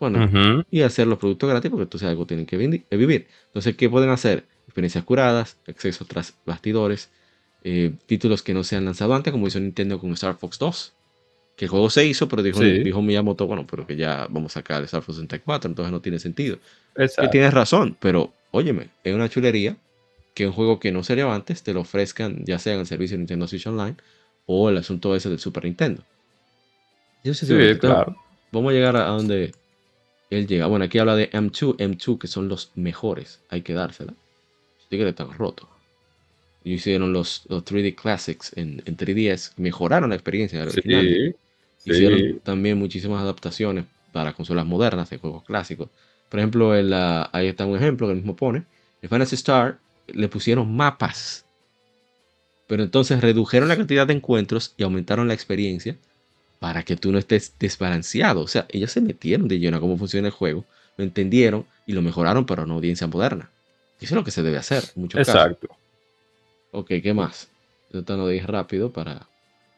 Bueno, y hacer los productos gratis porque entonces algo tienen que vivir. Entonces, ¿qué pueden hacer? experiencias curadas, acceso tras bastidores, eh, títulos que no se han lanzado antes, como hizo Nintendo con Star Fox 2. Que el juego se hizo, pero dijo, dijo Miyamoto, bueno, pero que ya vamos a sacar Star Fox 64, entonces no tiene sentido. Que tienes razón, pero óyeme, es una chulería que un juego que no salió antes te lo ofrezcan, ya sea en el servicio de Nintendo Switch Online o el asunto ese del Super Nintendo. sí, claro. Vamos a llegar a donde él llega. Bueno, aquí habla de M2, M2, que son los mejores, hay que dársela tigres están rotos. Y hicieron los, 3D Classics en, 3DS, mejoraron la experiencia original. Hicieron también muchísimas adaptaciones para consolas modernas de juegos clásicos. Por ejemplo, ahí está un ejemplo que el mismo pone. En Fantasy Star le pusieron mapas. Pero entonces redujeron la cantidad de encuentros y aumentaron la experiencia para que tú no estés desbalanceado. O sea, ellos se metieron de lleno a cómo funciona el juego, lo entendieron y lo mejoraron para una audiencia moderna. Eso es lo que se debe hacer Exacto. Ok, ¿qué más? Tratando de ir rápido para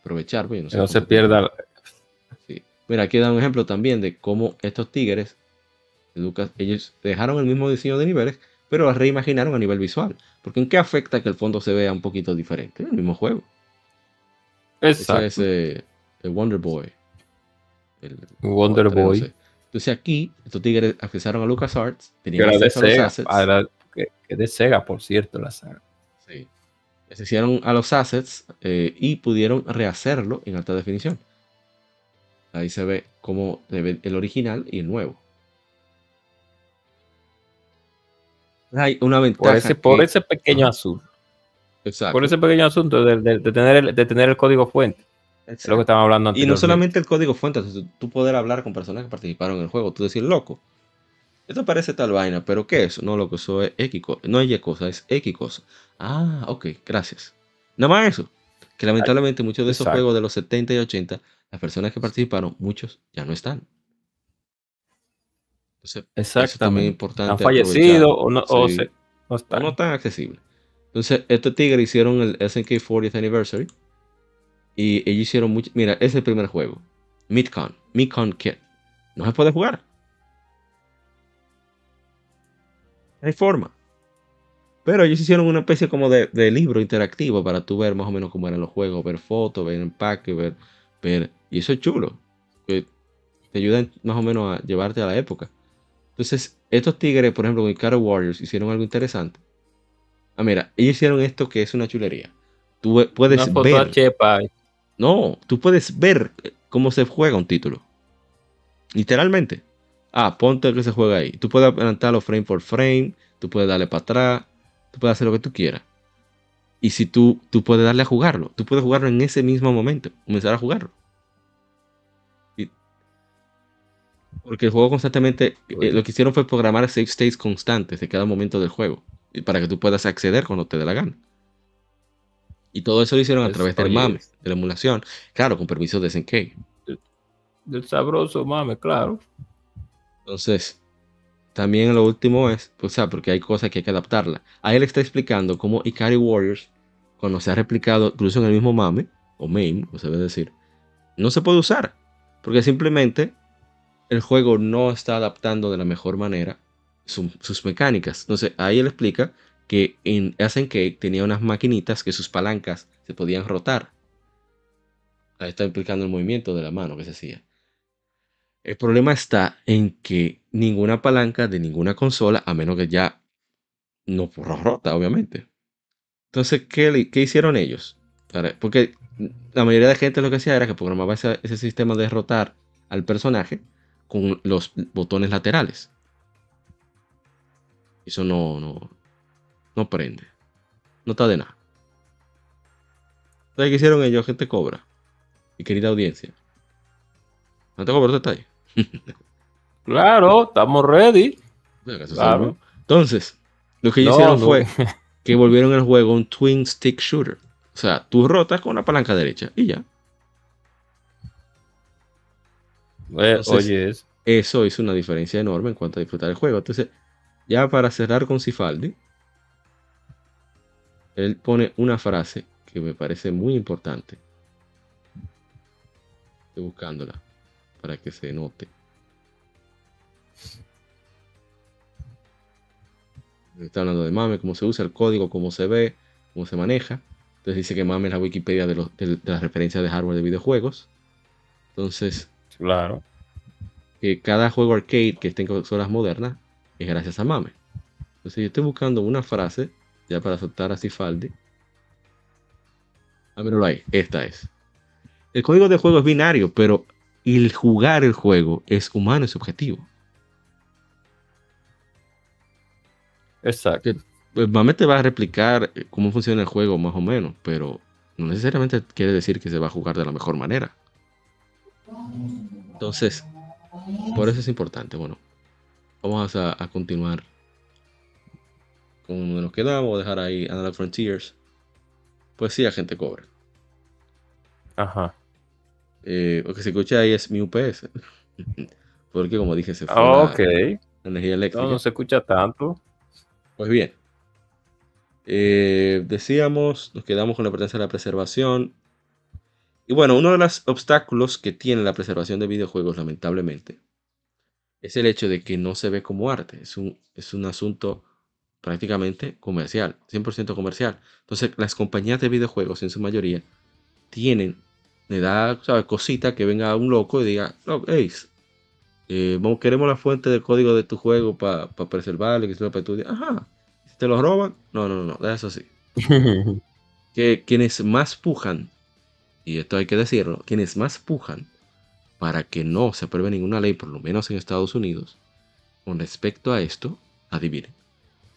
aprovechar. Pues, no, se pierda. Mira, aquí da un ejemplo también de cómo estos tigres, ellos dejaron el mismo diseño de niveles, pero lo reimaginaron a nivel visual. Porque ¿en qué afecta que el fondo se vea un poquito diferente? En el mismo juego. Exacto. Ese es el Wonder Boy. El Wonder Boy. Entonces aquí, estos tigres accesaron a LucasArts, tenían acceso a los assets que, de Sega, por cierto, la saga. Sí. Se hicieron a los assets eh, y pudieron rehacerlo en alta definición. Ahí se ve como el original y el nuevo. Hay una ventaja. Por ese, por ese pequeño asunto. Exacto. Por ese pequeño asunto de, tener, el, de tener el código fuente. Es lo que estamos hablando Y no solamente el código fuente, tú poder hablar con personas que participaron en el juego. Tú decir, loco, esto parece tal vaina, pero ¿qué es? No, lo que eso es X No es Y cosa, es X cosa. Ah, ok, gracias. Nada más eso. Que lamentablemente muchos de esos juegos de los 70 y 80, las personas que participaron, muchos ya no están. Entonces, es importante. Han fallecido o no, o no, están. no tan accesibles. Entonces, estos tigres hicieron el SNK 40th Anniversary. Y ellos hicieron mucho. Mira, es el primer juego. Midcon. Midcon Kit. No se puede jugar. hay forma. Pero ellos hicieron una especie como de, libro interactivo para tú ver más o menos cómo eran los juegos, ver fotos, ver empaque, ver, Y eso es chulo. Que te ayudan más o menos a llevarte a la época. Entonces, estos tigres, por ejemplo, con Icaro Warriors, hicieron algo interesante. Ah, mira, ellos hicieron esto que es una chulería. Tú puedes Una foto ver. Chepa. No, tú puedes ver cómo se juega un título. Literalmente. Ah, ponte que se juega ahí. Tú puedes adelantarlo frame por frame. Tú puedes darle para atrás. Tú puedes hacer lo que tú quieras. Y si tú, tú puedes darle a jugarlo. Tú puedes jugarlo en ese mismo momento. Comenzar a jugarlo. Y- porque el juego constantemente. eh, lo que hicieron fue programar save states constantes de cada momento del juego. Para que tú puedas acceder cuando te dé la gana. Y todo eso lo hicieron a través del MAME, de la emulación. Claro, con permiso de SNK. Del sabroso, mame, claro. Entonces, también lo último es, o sea, porque hay cosas que hay que adaptarla. Ahí él está explicando cómo Ikari Warriors, cuando se ha replicado incluso en el mismo MAME, o MAME, como se decir, no se puede usar. Porque simplemente el juego no está adaptando de la mejor manera su- sus mecánicas. Entonces, ahí él explica que en SNK tenía unas maquinitas que sus palancas se podían rotar. Ahí está explicando el movimiento de la mano que se hacía. El problema está en que ninguna palanca de ninguna consola, a menos que ya no ro- rota, obviamente. Entonces, ¿qué, hicieron ellos? Porque la mayoría de gente lo que hacía era que programaba ese, sistema de rotar al personaje con los botones laterales. Eso no, no, no prende. No está de nada. Entonces, ¿qué hicieron ellos? Gente cobra. Y querida audiencia. No te cobro detalle. Claro, estamos ready. Claro. seguro. Entonces, lo que No, hicieron no. fue que volvieron el juego un twin stick shooter. O sea, tú rotas con la palanca derecha y ya. Eh, Entonces- oye, eso. Eso hizo una diferencia enorme en cuanto a disfrutar el juego. Entonces, ya para cerrar con Cifaldi, él pone una frase que me parece muy importante. Estoy buscándola para que se note. Está hablando de MAME, cómo se usa el código, cómo se ve, cómo se maneja. Entonces dice que MAME es la Wikipedia de, los, de, de las referencias de hardware de videojuegos. Entonces, Claro. que cada juego arcade que esté en consolas modernas es gracias a MAME. Entonces yo estoy buscando una frase ya para soltar a Cifaldi. Ah, ahí, esta es. El código de juego es binario, pero el jugar el juego es humano y subjetivo. Exacto. Pues MAME te va a replicar eh, cómo funciona el juego más o menos, pero no necesariamente quiere decir que se va a jugar de la mejor manera. Entonces, por eso es importante. Bueno, vamos a, a continuar con nos quedamos, dejar ahí Analog Frontiers. Pues sí, la gente cobra. Ajá. Eh, lo que se escucha ahí es mi UPS. Porque como dije, se fue Ah, la- ok. la energía eléctrica. No, no se escucha tanto. Pues bien. Eh, decíamos, nos quedamos con la importancia de la preservación. Y bueno, uno de los obstáculos que tiene la preservación de videojuegos, lamentablemente, es el hecho de que no se ve como arte. Es un, es un asunto prácticamente comercial, 100% comercial. Entonces, las compañías de videojuegos, en su mayoría, tienen, le da, ¿sabes? Cosita que venga un loco y diga, no, hey, eh, vamos- queremos la fuente del código de tu juego para preservarlo, que sea para tu Ajá. Si te lo roban, no, no, no, eso así. Que quienes más pujan, y esto hay que decirlo, quienes más pujan para que no se apruebe ninguna ley, por lo menos en Estados Unidos, con respecto a esto, adivinen.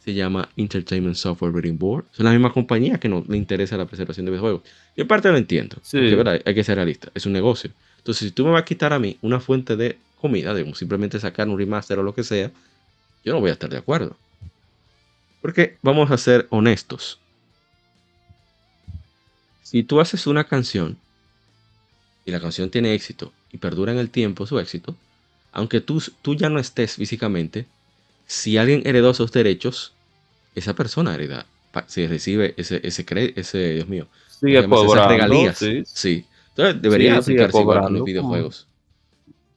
Se llama Entertainment Software Rating Board. Es la misma compañía que no le interesa la preservación de videojuegos. Y en parte lo entiendo. Sí. porque, ¿verdad? Hay que ser realista. Es un negocio. Entonces, si tú me vas a quitar a mí una fuente de comida, de simplemente sacar un remaster o lo que sea, yo no voy a estar de acuerdo. Porque vamos a ser honestos. Si tú haces una canción y la canción tiene éxito y perdura en el tiempo su éxito, aunque tú, tú ya no estés físicamente, si alguien heredó esos derechos, esa persona hereda, se recibe ese, ese, ese, Dios mío, Sigue esas regalías. sí, Sí. Entonces debería Sí, aplicarse igual con los videojuegos.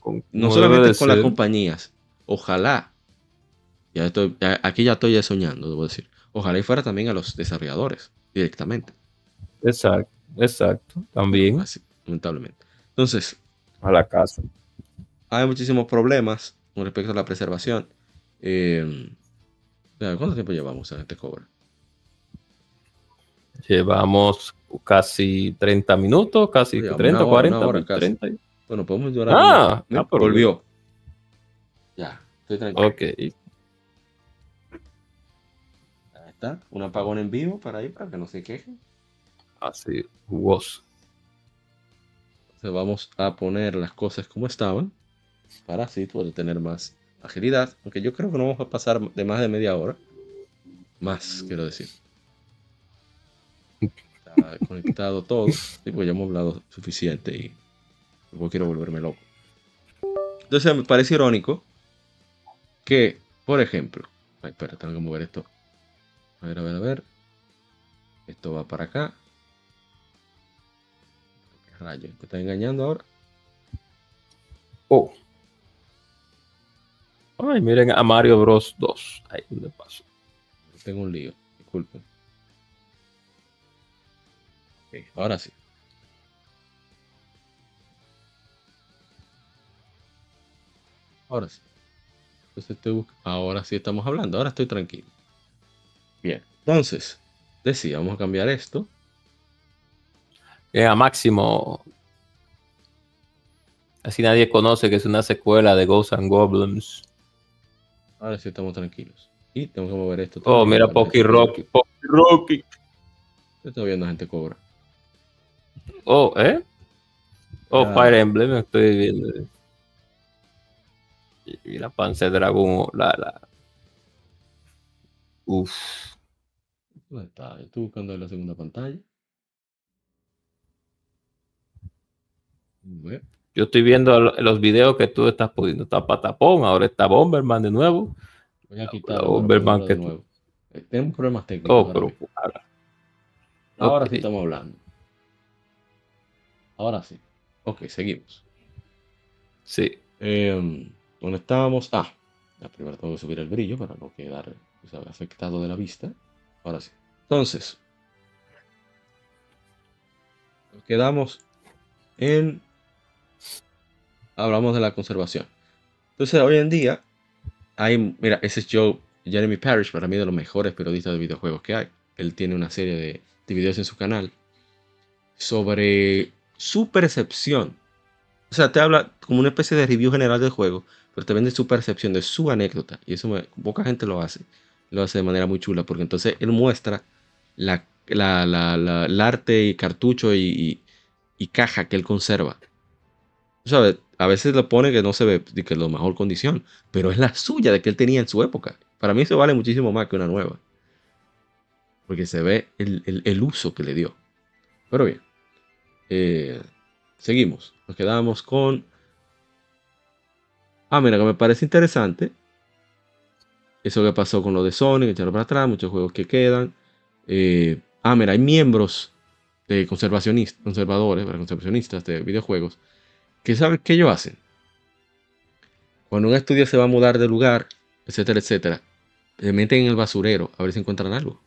con- No solamente con las compañías. Ojalá. Ya estoy, ya- aquí ya estoy ya soñando, debo decir. Ojalá y fuera también a los desarrolladores directamente. Exacto, exacto. También Así, lamentablemente. Entonces, a la casa. hay muchísimos problemas con respecto a la preservación. Eh, ¿Cuánto tiempo llevamos a gente cobra? Llevamos casi 30 minutos, casi Llevamos 30, una hora, 40, una hora casi. 30. Bueno, podemos llorar. Ah, Mira, ah, pero- volvió. Ya, estoy tranquilo. Ok. Ahí está, un apagón en vivo para ahí, para que no se quejen. Así, jugoso. Entonces vamos a poner las cosas como estaban, para así poder tener más agilidad. Aunque yo creo que no vamos a pasar de más de media hora. Más, quiero decir. Está conectado todo. Sí, pues ya hemos hablado suficiente y luego quiero volverme loco. Entonces me parece irónico que, por ejemplo, ay, espera, tengo que mover esto. A ver, a ver, a ver. Esto va para acá. ¿Qué rayos? ¿Me está engañando ahora? Oh. Ay, miren a Mario Bros 2. Ahí donde paso. Tengo un lío, disculpen. Ok, ahora sí. Ahora sí. Entonces estoy Ahora sí estamos hablando, ahora estoy tranquilo. Bien, entonces, decía, vamos a cambiar esto. Eh, a Máximo. Así nadie conoce que es una secuela de Ghosts and Goblins. Ahora sí estamos tranquilos. Y tengo que mover esto. Oh, mira, que- Rocky. Poki Rocky. Yo estoy viendo gente cobra. Oh, ¿eh? Oh, Ah. Fire Emblem, estoy viendo. Y, la panza de dragón, la, la. Uf. ¿Dónde está? Estoy buscando la segunda pantalla. Bueno. Yo estoy viendo lo- los videos que tú estás poniendo. Está Patapón, ahora está Bomberman de nuevo. Voy a quitar Bomberman de nuevo. Eh, Tenemos problemas técnicos. Oh, ahora pero. Ahora sí estamos hablando. Ahora sí. Ok, seguimos. Sí. Eh, ¿Dónde estábamos? Ah, la primera tengo que subir el brillo para no quedar o sea, afectado de la vista. Ahora sí. Entonces, nos quedamos en. Hablamos de la conservación. Entonces, hoy en día, hay. Mira, ese es Joe, Jeremy Parrish, para mí de los mejores periodistas de videojuegos que hay. Él tiene una serie de, de videos en su canal sobre su percepción. O sea, te habla como una especie de review general del juego, pero te vende su percepción de su anécdota. Y eso me- poca gente lo hace. Lo hace de manera muy chula, porque entonces él muestra la, la- la- la- el arte y cartucho y, y- y caja que él conserva. Sabes, a veces lo pone que no se ve que es la mejor condición, pero es la suya de que él tenía en su época. Para mí eso vale muchísimo más que una nueva. Porque se ve el, uso que le dio. Pero bien. eh, seguimos. Nos quedamos con. Ah, mira, que me parece interesante. Eso que pasó con lo de Sony, echarlo para atrás, muchos juegos que quedan. Eh, ah, mira, hay miembros de conservacionistas, conservadores, conservacionistas de videojuegos, que saben qué ellos hacen. Cuando un estudio se va a mudar de lugar, etcétera, etcétera, se meten en el basurero a ver si encuentran algo.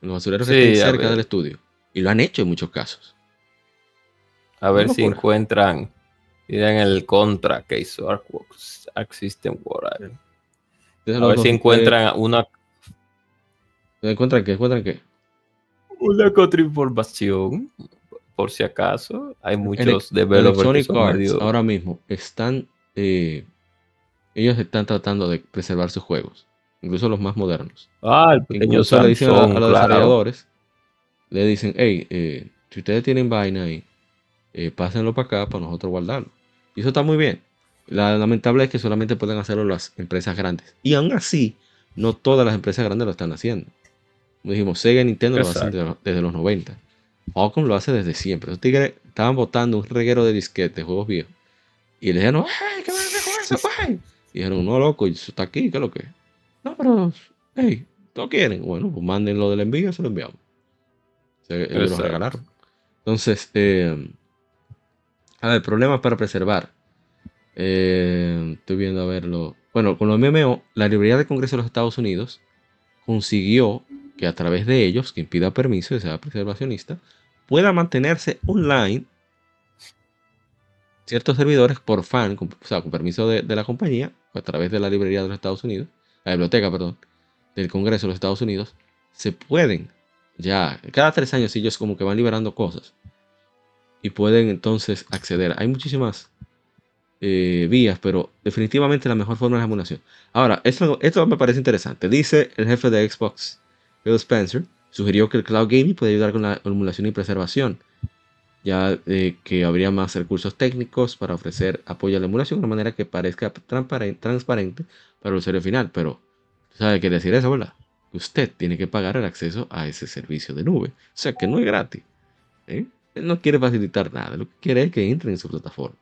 Los basureros que Sí, estén a cerca ver. del estudio. Y lo han hecho en muchos casos. A ver si locura. encuentran. Miren el contra que hizo Artworks, Arc System. Entonces, A ver si encuentran una, eh, ¿Encuentran qué? ¿Encuentran qué? una contrainformación. Por si acaso. Hay muchos developers que medio- ahora mismo están. eh, ellos están tratando de preservar sus juegos. Incluso los más modernos. Ah, el pequeño Incluso le dicen a, a Samsung, los claro. desarrolladores. Le dicen, hey, eh, si ustedes tienen vaina ahí, eh, pásenlo para acá para nosotros guardarlo. Y eso está muy bien. La lamentable es que solamente pueden hacerlo las empresas grandes. Y aún así, no todas las empresas grandes lo están haciendo. Como dijimos, Sega y Nintendo lo hacen desde, los- desde los 90. Falcom lo hace desde siempre. Los tigres estaban botando un reguero de disquetes, de juegos viejos. Y le dijeron, ¡ay, qué van a hacer con eso, güey! Y dijeron, no, loco, eso está aquí, ¿qué es lo que es? No, pero, hey, ¿no quieren? Bueno, pues manden lo del envío, se lo enviamos. Se, ellos lo regalaron. Entonces, eh, a ver, problemas para preservar. Eh, estoy viendo a verlo. Bueno, con los MMO, la librería de Congreso de los Estados Unidos consiguió que a través de ellos, que impida permiso y sea preservacionista, pueda mantenerse online ciertos servidores por fan, con, o sea, con permiso de, de la compañía, a través de la librería de los Estados Unidos, la biblioteca, perdón, del Congreso de los Estados Unidos, se pueden ya, cada tres años ellos como que van liberando cosas y pueden entonces acceder. Hay muchísimas eh, vías, pero definitivamente la mejor forma es la emulación. Ahora, esto, esto me parece interesante. Dice el jefe de Xbox, Phil Spencer, sugirió que el cloud gaming puede ayudar con la emulación y preservación, ya eh, que habría más recursos técnicos para ofrecer apoyo a la emulación de una manera que parezca transparente para el usuario final. Pero, ¿sabe qué decir eso, verdad? Usted tiene que pagar el acceso a ese servicio de nube. O sea que no es gratis. ¿eh? Él no quiere facilitar nada, lo que quiere es que entren en su plataforma.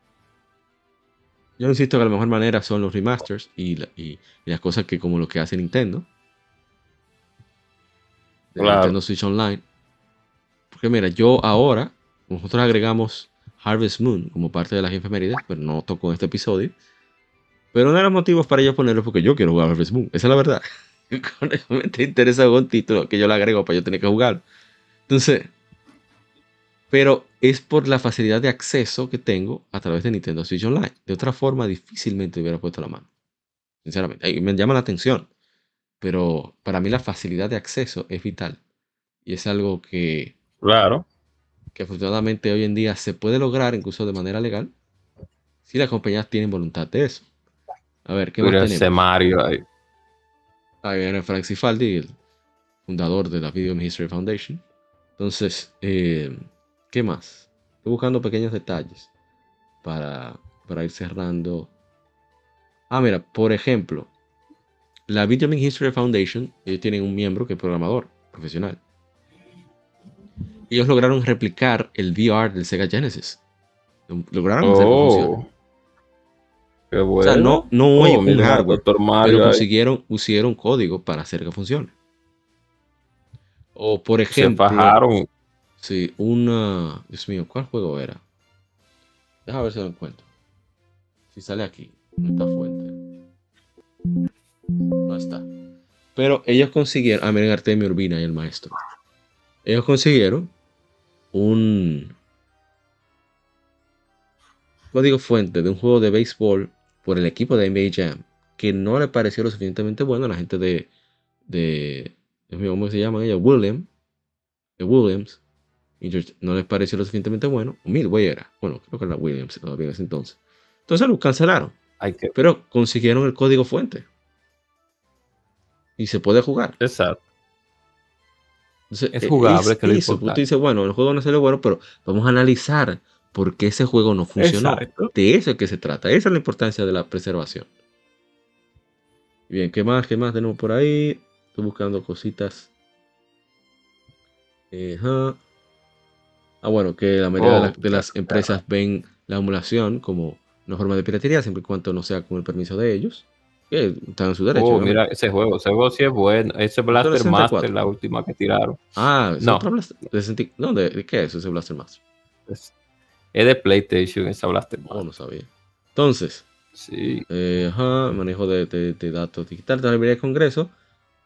Yo insisto que la mejor manera son los remasters y, las cosas que como lo que hace Nintendo. Nintendo Switch Online. Porque mira, yo ahora, nosotros agregamos Harvest Moon como parte de las efemérides, pero no tocó en este episodio. Pero uno de los motivos para yo ponerlo es porque yo quiero jugar Harvest Moon. Esa es la verdad. me interesa un título que yo le agrego para yo tener que jugar. Entonces, pero es por la facilidad de acceso que tengo a través de Nintendo Switch Online. De otra forma, difícilmente hubiera puesto la mano. Sinceramente, me llama la atención. Pero para mí la facilidad de acceso es vital. Y es algo que... Claro. Que afortunadamente hoy en día se puede lograr incluso de manera legal. Si las compañías tienen voluntad de eso. A ver, ¿qué más tenemos? Mario ahí. Ahí viene Frank Cifaldi, el fundador de la Video History Foundation. Entonces, eh, ¿Qué más? Estoy buscando pequeños detalles para, ir cerrando. Ah, mira, por ejemplo, la Game History Foundation, ellos tienen un miembro que es programador profesional. Ellos lograron replicar el VR del Sega Genesis. Lograron hacer que funcione. Qué bueno. O sea, no, no hay oh, un hardware, pero consiguieron, pusieron código para hacer que funcione. O por ejemplo, Se Sí, una. Dios mío, ¿cuál juego era? Déjame ver si lo encuentro. Si sale aquí, en esta fuente. No está. Pero ellos consiguieron. Ah, miren Artemio Urbina y el maestro. Ellos consiguieron un código fuente de un juego de béisbol por el equipo de NBA Jam que no le pareció lo suficientemente bueno a la gente de. de ¿cómo se llaman ellos? William. De Williams no les pareció lo suficientemente bueno. Midway era. Bueno, creo que era Williams todavía en ese entonces. Entonces lo cancelaron. Pero consiguieron el código fuente. Y se puede jugar. Exacto. es jugable, que lo eso. Tú dices, bueno, el juego no salió bueno, pero vamos a analizar por qué ese juego no funcionó. De eso es que se trata. Esa es la importancia de la preservación. Bien, ¿qué más? ¿Qué más tenemos por ahí? Estoy buscando cositas. Ajá. Ah, bueno, que la mayoría de, las oh, empresas ven la emulación como una forma de piratería, siempre y cuando no sea con el permiso de ellos. Que están en su derecho. Oh, mira, ese juego, ese juego sí es bueno. Ese Blaster Master, la última que tiraron. Ah, no. de, no, ¿de, qué es ese Blaster Master? Es, de PlayStation, esa Blaster Master. Oh, no sabía. Entonces, sí. Eh, ajá, manejo de, de, datos digitales. La del Congreso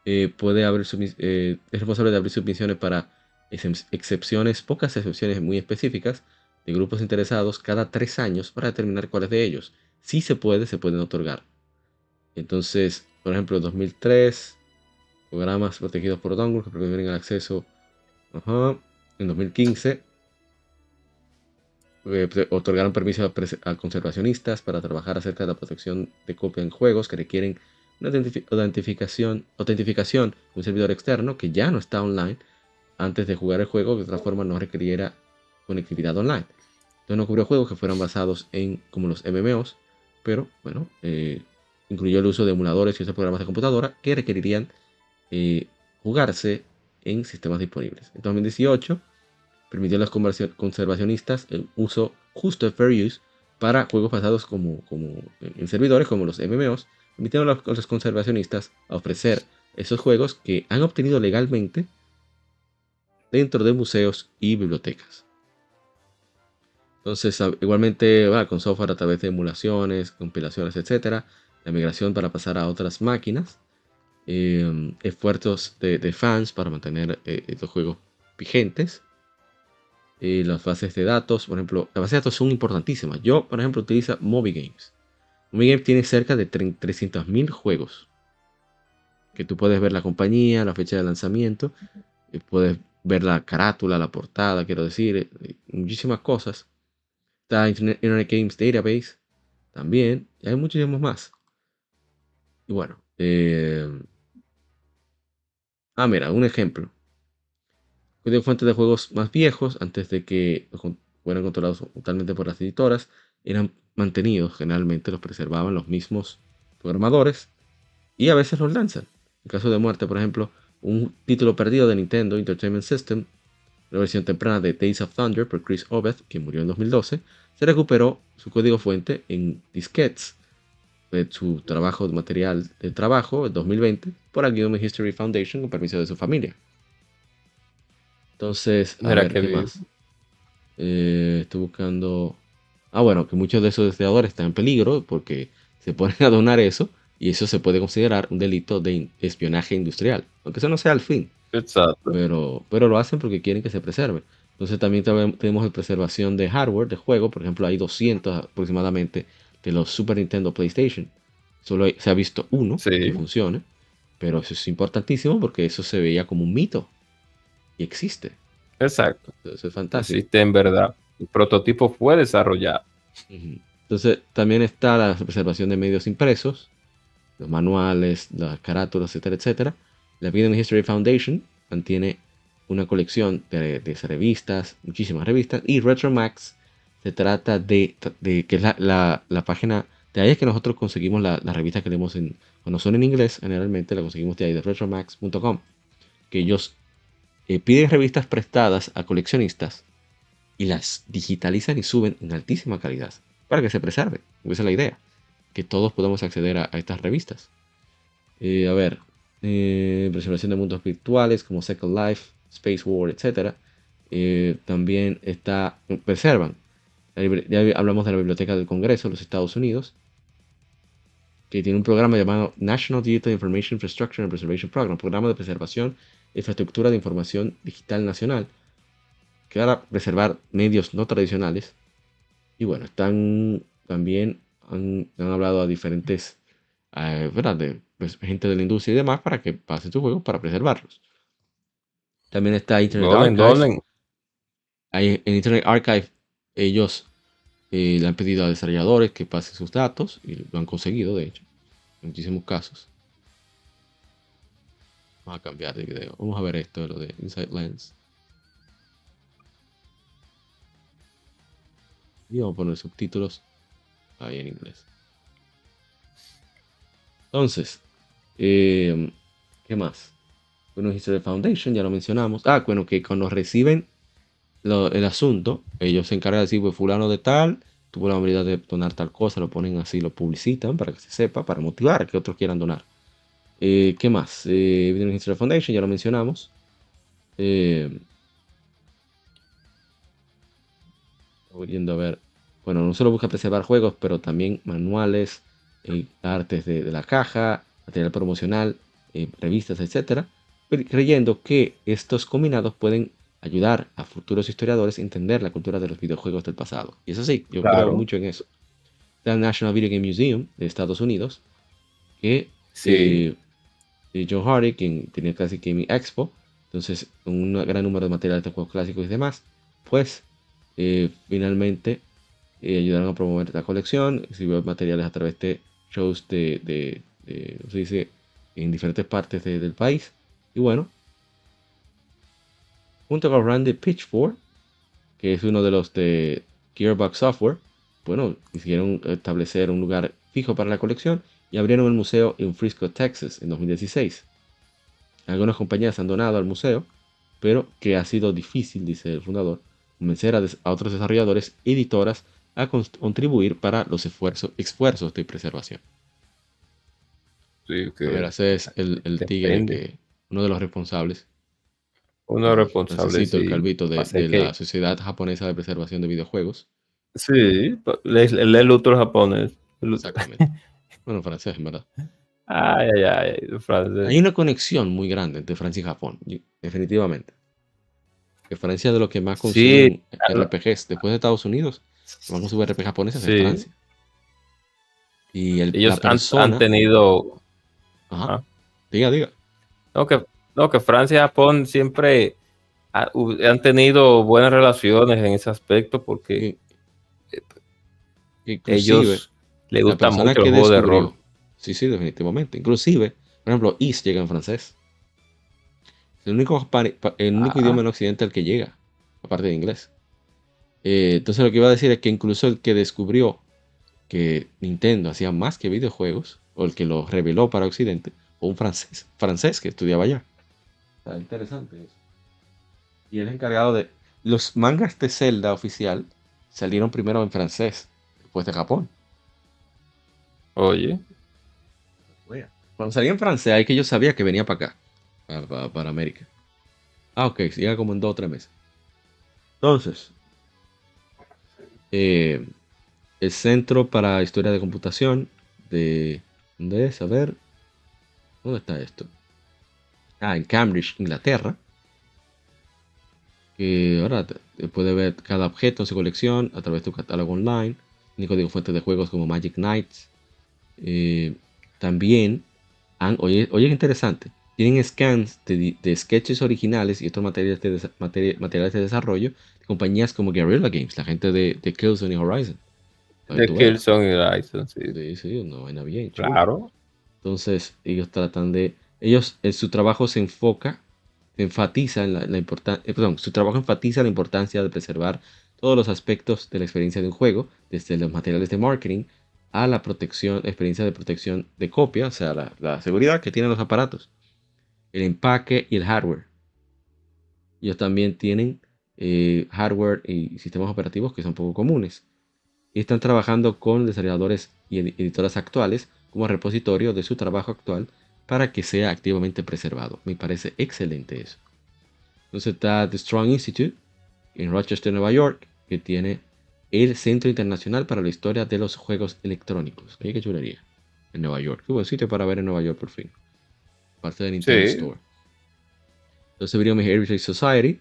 eh, puede abrir eh, es responsable de abrir submisiones para excepciones, pocas excepciones muy específicas de grupos interesados cada tres años para determinar cuáles de ellos. Si se puede, se pueden otorgar. Entonces, por ejemplo, en 2003, programas protegidos por dongle que permiten el acceso. En 2015, eh, otorgaron permiso a, conservacionistas para trabajar acerca de la protección de copia en juegos que requieren una autentificación, autentificación un servidor externo que ya no está online antes de jugar el juego, que de otra forma no requiriera conectividad online. Entonces no cubrió juegos que fueran basados en como los MMOs, pero bueno, eh, incluyó el uso de emuladores y otros programas de computadora que requerirían eh, jugarse en sistemas disponibles. En 2018 permitió a los conservacionistas el uso justo de Fair Use para juegos basados como, en servidores como los MMOs, permitiendo a los conservacionistas ofrecer esos juegos que han obtenido legalmente dentro de museos y bibliotecas. Entonces, igualmente con software a través de emulaciones, compilaciones, etc. La migración para pasar a otras máquinas. Em, esfuerzos de, fans para mantener eh, estos juegos vigentes. y las bases de datos, por ejemplo, las bases de datos son importantísimas. Yo, por ejemplo, utilizo MobiGames. MobiGames tiene cerca de 300.000 juegos. Que tú puedes ver la compañía, la fecha de lanzamiento. Y puedes ver la carátula, la portada, quiero decir, eh, muchísimas cosas. Está Internet, Games Database también, y hay muchísimos más. Y bueno, eh, ah, mira, un ejemplo. Código fuente de juegos más viejos, antes de que fueran controlados totalmente por las editoras, eran mantenidos, generalmente los preservaban los mismos programadores y a veces los lanzan. En caso de muerte, por ejemplo, un título perdido de Nintendo Entertainment System, la versión temprana de Days of Thunder por Chris Obeth, que murió en 2012, se recuperó su código fuente en disquetes de su trabajo de material de trabajo en 2020 por el Game History Foundation con permiso de su familia. Entonces, a ver, ¿qué más? Eh, estoy buscando. Ah, bueno, que muchos de esos desarrolladores están en peligro porque se ponen a donar eso y eso se puede considerar un delito de espionaje industrial, aunque eso no sea el fin. Exacto. Pero, pero lo hacen porque quieren que se preserve. Entonces también tenemos la preservación de hardware, de juego. Por ejemplo, hay 200 aproximadamente de los Super Nintendo PlayStation. Solo se ha visto uno que funcione. Pero eso es importantísimo porque eso se veía como un mito. Y existe. Exacto. Eso es fantástico. Existe en verdad. El prototipo fue desarrollado. Entonces también está la preservación de medios impresos los manuales, las carátulas, etcétera, etcétera. La Video History Foundation mantiene una colección de, revistas, muchísimas revistas, y RetroMax se trata de, que es la, página, de ahí es que nosotros conseguimos las la revistas que leemos en, cuando son en inglés, generalmente la conseguimos de ahí, de retromax.com, que ellos eh, piden revistas prestadas a coleccionistas y las digitalizan y suben en altísima calidad para que se preserve. Esa es la idea que todos podamos acceder a, estas revistas. Eh, a ver, eh, preservación de mundos virtuales como Second Life, Space War, etc. Eh, también está, preservan. Ya hablamos de la Biblioteca del Congreso de los Estados Unidos, que tiene un programa llamado National Digital Information Infrastructure and Preservation Program, programa de preservación e infraestructura de información digital nacional, que va a preservar medios no tradicionales. Y bueno, están también han, hablado a diferentes eh, De, pues, gente de la industria y demás para que pasen sus juegos para preservarlos. También está Internet Archive. en Internet Archive ellos eh, le han pedido a desarrolladores que pasen sus datos y lo han conseguido, de hecho, en muchísimos casos. Vamos a cambiar de video. Vamos a ver esto de lo de Inside Lens. Y vamos a poner subtítulos ahí en inglés. Entonces, eh, ¿qué más? Bueno, History Foundation, ya lo mencionamos. Ah, bueno, que cuando reciben el asunto, ellos se encargan de decir, pues fulano de tal, tuvo la habilidad de donar tal cosa, lo ponen así, lo publicitan para que se sepa, para motivar a que otros quieran donar. Eh, ¿Qué más? Eh, History Foundation, ya lo mencionamos. Eh, yendo a ver bueno, no solo busca preservar juegos, pero también manuales, eh, artes de, la caja, material promocional, eh, revistas, etc. Creyendo que estos combinados pueden ayudar a futuros historiadores a entender la cultura de los videojuegos del pasado. Y eso sí, yo creo mucho en eso. Está el National Video Game Museum de Estados Unidos, que sí. eh, John Hardy, quien tenía casi Gaming Expo, entonces un gran número de materiales de juegos clásicos y demás, pues eh, finalmente ayudaron a promover esta colección, exhibió materiales a través de shows de, de, se dice, en diferentes partes del país. Y bueno, junto con Randy Pitchford, que es uno de los de Gearbox Software, bueno, quisieron establecer un lugar fijo para la colección y abrieron el museo en Frisco, Texas, en 2016. Algunas compañías han donado al museo, pero que ha sido difícil, dice el fundador, convencer a, a otros desarrolladores, editoras, a contribuir para los esfuerzos, esfuerzos de preservación. Sí, que ver, ese es el, el tigre, uno de los responsables. Uno de los responsables. el calvito de, la Sociedad Japonesa de Preservación de Videojuegos. Sí, el, el otro japonés. Exactamente. bueno, francés, en verdad. Ay, ay, ay, francés. Hay una conexión muy grande entre Francia y Japón, definitivamente. Que Francia es de lo que más consume RPGs después de Estados Unidos Vamos a RPG japonesas en Francia. Y el, Ellos han, tenido. Ajá. Diga, diga. No que, no, que Francia y Japón siempre ha- han tenido buenas relaciones en ese aspecto porque Inclusive, ellos les gusta mucho el juego de rol. Sí, sí, definitivamente. Inclusive, por ejemplo, is llega en francés. Es el único, el único Ah. idioma en occidente al que llega, aparte de inglés. Eh, entonces lo que iba a decir es que incluso el que descubrió que Nintendo hacía más que videojuegos, o el que lo reveló para Occidente, fue un francés, francés que estudiaba allá. Está interesante eso. Y el encargado de... Los mangas de Zelda oficial salieron primero en francés, después de Japón. Oye, Cuando salía en francés, ahí que yo sabía que venía para acá, para, para- para América. Ah, ok, llega como en dos o tres meses. Entonces, eh, el Centro para Historia de Computación de... ¿Dónde es? A ver. ¿Dónde está esto? Ah, en Cambridge, Inglaterra. Que ahora puede ver cada objeto en su colección a través de tu catálogo online. Tiene código fuente de juegos como Magic Knights. Eh, también, han, oye, oye, interesante. Tienen scans de, de sketches originales y otros materiales de, desa- materiales de desarrollo de compañías como Guerrilla Games, la gente de, de Killzone y Horizon. De. Killzone y Horizon, sí. Sí, sí, una vaina bien. Claro. Entonces, ellos tratan de. Ellos, en su trabajo se enfoca, enfatiza en la, la importancia. perdón, su trabajo enfatiza la importancia de preservar todos los aspectos de la experiencia de un juego, desde los materiales de marketing a la protección, experiencia de protección de copia, o sea, la, seguridad que tienen los aparatos, el empaque y el hardware. Ellos también tienen eh, hardware y sistemas operativos que son poco comunes. Y están trabajando con desarrolladores y edi- editoras actuales como repositorio de su trabajo actual para que sea activamente preservado. Me parece excelente eso. Entonces está The Strong Institute en Rochester, Nueva York, que tiene el Centro Internacional para la Historia de los Juegos Electrónicos. Oye, qué chulería. En Nueva York. Qué buen sitio para ver en Nueva York por fin. Parte de Nintendo Sí. Store. Entonces Video Heritage Society,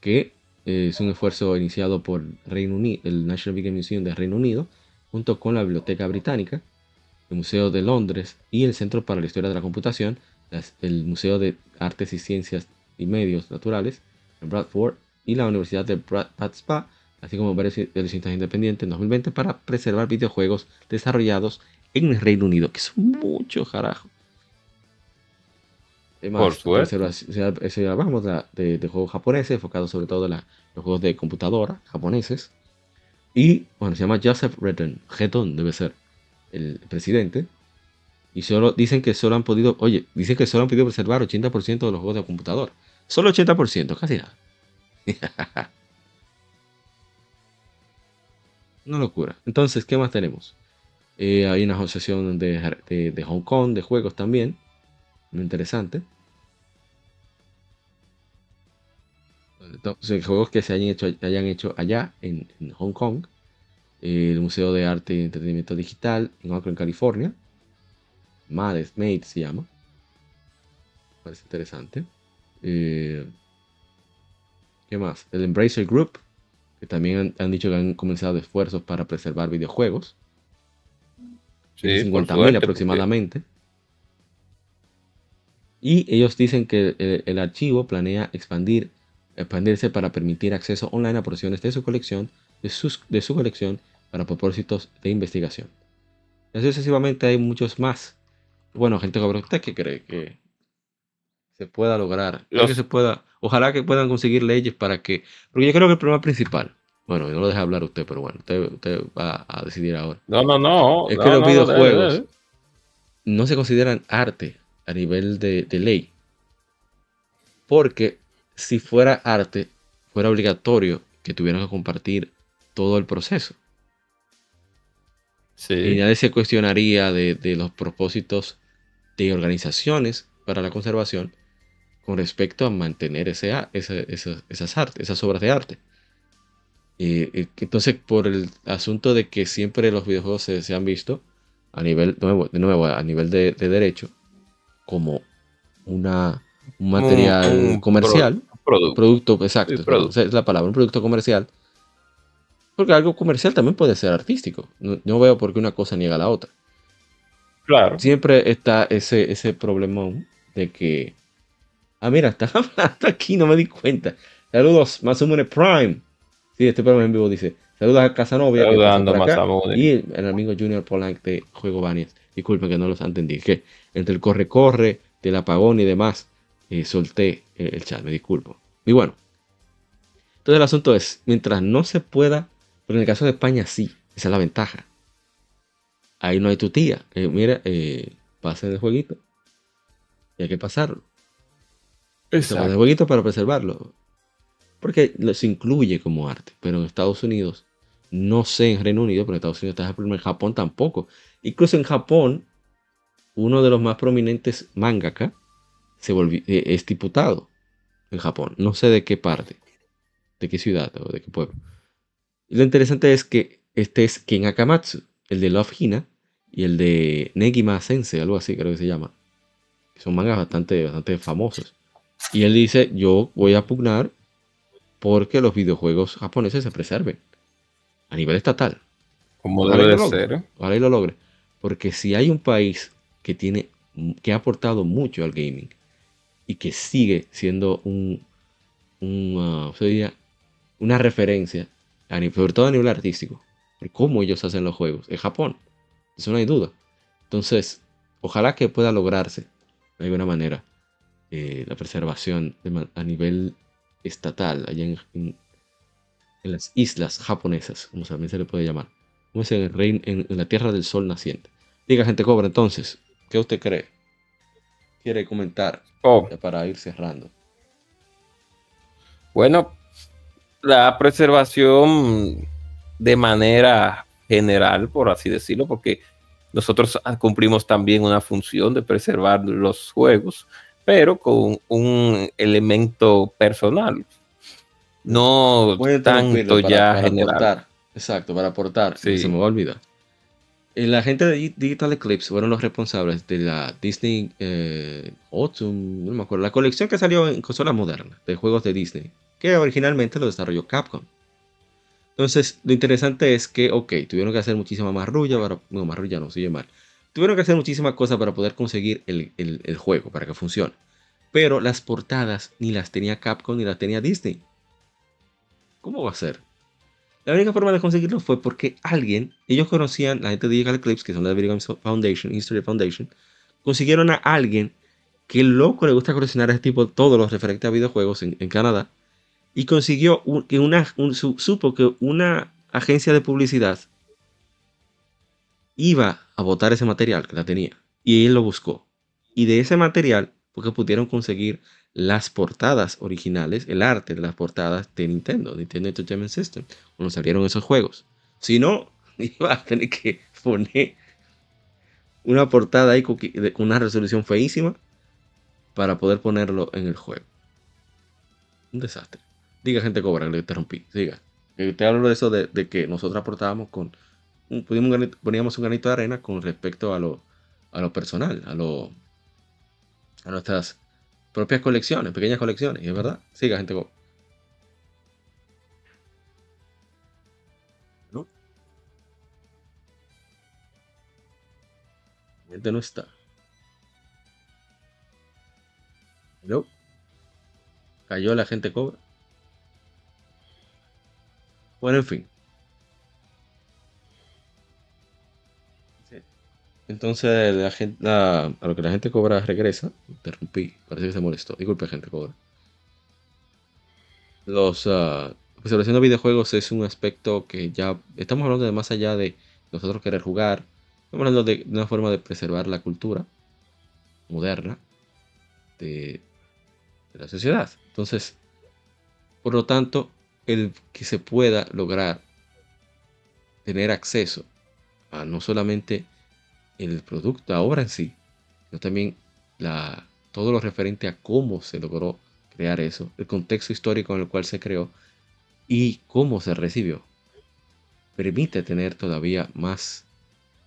que eh, es un esfuerzo iniciado por Reino Unido, el National Video Museum de Reino Unido, junto con la Biblioteca Británica, el Museo de Londres y el Centro para la Historia de la Computación, las- el Museo de Artes y Ciencias y Medios Naturales en Bradford y la Universidad de Brad, Bad Spa, así como varios de los institutos independientes en 2020 para preservar videojuegos desarrollados en el Reino Unido, que son muchos, carajo. Además, Por suerte. ya hablamos de, de- de juegos japoneses, enfocados sobre todo en la- los juegos de computadora japoneses. Y, bueno, se llama Joseph Redon, Redon debe ser el presidente. Y solo dicen que solo han podido, oye, dicen que solo han podido preservar 80% de los juegos de computador. Solo 80%, casi nada. Una locura. Entonces, ¿qué más tenemos? Eh, hay una asociación de, de- Hong Kong de juegos también. Muy interesante. Juegos que se hayan hecho, hayan hecho allá en Hong Kong. El Museo de Arte y Entretenimiento Digital en Oakland, California. Mades, Made se llama. Parece interesante. Eh, ¿Qué más? El Embracer Group, que también han, han dicho que han comenzado esfuerzos para preservar videojuegos. Sí, 50.000 por suerte, porque- aproximadamente. Y ellos dicen que el, el archivo planea expandir, expandirse para permitir acceso online a porciones de su colección, de, sus, de su colección para propósitos de investigación. Así sucesivamente hay muchos más. Bueno, gente como usted que cree que se pueda lograr, Los- que se pueda, ojalá que puedan conseguir leyes para que, porque yo creo que el problema principal, bueno, no lo deja hablar usted, pero bueno, usted, usted va a decidir ahora. No, no, no. Es no, que los no, videojuegos no se consideran arte a nivel de, de ley. Porque si fuera arte, fuera obligatorio que tuvieran que compartir todo el proceso. Y Sí. nadie se cuestionaría de, de los propósitos de organizaciones para la conservación con respecto a mantener ese, esa- esas, artes, esas obras de arte. Y, y entonces, por el asunto de que siempre los videojuegos se, se han visto a nivel, de nuevo, de nuevo, a nivel de, de derecho, como una, un material un comercial, Producto. producto, exacto, producto. es la palabra, un producto comercial. Porque algo comercial también puede ser artístico. No, no veo por qué una cosa niega a la otra. Claro. Siempre está ese, ese problemón de que Ah, mira, está hablando aquí, no me di cuenta. Saludos, Masumune Prime. Sí, este programa en vivo dice. Saludos a Casanova. Saludando a. Y el, el amigo Junior Polanc de Juego Banias. Disculpen que no los entendí. Que entre el corre-corre, del apagón y demás, eh, solté el chat, me disculpo. Y bueno. Entonces el asunto es, mientras no se pueda, pero en el caso de España sí, esa es la ventaja. Ahí no hay tu tía. Eh, mira, eh, pasen el jueguito. Y hay que pasarlo. Se pasa el jueguito para preservarlo. Porque se incluye como arte. Pero en Estados Unidos, no sé en Reino Unido, pero en Estados Unidos está el problema. En Japón tampoco. Incluso en Japón, uno de los más prominentes mangaka se volvió, eh, es diputado en Japón. No sé de qué parte, de qué ciudad o de qué pueblo. Y lo interesante es que este es Ken Akamatsu, el de Love Hina y el de Negima Sensei, algo así creo que se llama. Son mangas bastante, bastante famosos. Y él dice, yo voy a pugnar porque los videojuegos japoneses se preserven a nivel estatal. Como Ojalá debe de lo ser. logre. ¿eh? Ojalá y lo logre. Porque si hay un país que tiene, que ha aportado mucho al gaming y que sigue siendo un, diría, una referencia, sobre todo a nivel artístico, por cómo ellos hacen los juegos, es Japón. Eso no hay duda. Entonces, ojalá que pueda lograrse de alguna manera eh, la preservación de a nivel estatal allá en, en- en las islas japonesas, como también se le puede llamar. Como es en, el rein- en, en la tierra del sol naciente. Diga, gente cobra, entonces, ¿qué usted cree? ¿Quiere comentar Oh, para ir cerrando? Bueno, la preservación de manera general, por así decirlo, porque nosotros cumplimos también una función de preservar los juegos, pero con un elemento personal, no tanto para- ya para general. aportar. Exacto, para aportar. Sí. Se me va a olvidar. Eh, La gente de Di- Digital Eclipse fueron los responsables de la Disney eh, Autumn, no me acuerdo, la colección que salió en consolas modernas de juegos de Disney, que originalmente lo desarrolló Capcom. Entonces, lo interesante es que, ok, tuvieron que hacer muchísima marrulla para. No, marrulla no, mal. Tuvieron que hacer muchísimas cosas para poder conseguir el, juego, para que funcione. Pero las portadas ni las tenía Capcom ni las tenía Disney. ¿Cómo va a ser? La única forma de conseguirlo fue porque alguien, ellos conocían, la gente de Digital Eclipse, que son la de Video Foundation, History Foundation, consiguieron a alguien que loco le gusta coleccionar este tipo todos los referentes a videojuegos en Canadá y consiguió que una, un- su- supo que una agencia de publicidad iba a votar ese material que la tenía y él lo buscó y de ese material porque pudieron conseguir las portadas originales, el arte de las portadas de Nintendo, Nintendo Entertainment System, cuando salieron esos juegos. Si no, iba a tener que poner una portada ahí con una resolución feísima para poder ponerlo en el juego. Un desastre. Diga gente cobra, que le interrumpí. Siga. Eh, Te hablo de eso de, que nosotros aportábamos con. poníamos un granito de arena con respecto a lo, a lo personal, a lo. a nuestras propias colecciones, pequeñas colecciones, es verdad. Siga, gente cobra. ¿No? Gente no está. ¿No? Cayó la gente cobra. Bueno, en fin. Entonces, la gente, la- a lo que la gente cobra regresa. Interrumpí, parece que se molestó. Disculpe, gente cobra. Los. la preservación de videojuegos es un aspecto que ya. Estamos hablando de más allá de nosotros querer jugar. Estamos hablando de, de una forma de preservar la cultura moderna de, de la sociedad. Entonces, por lo tanto, el que se pueda lograr tener acceso a no solamente el producto, la obra en sí, sino también la, todo lo referente a cómo se logró crear eso, el contexto histórico en el cual se creó y cómo se recibió, permite tener todavía más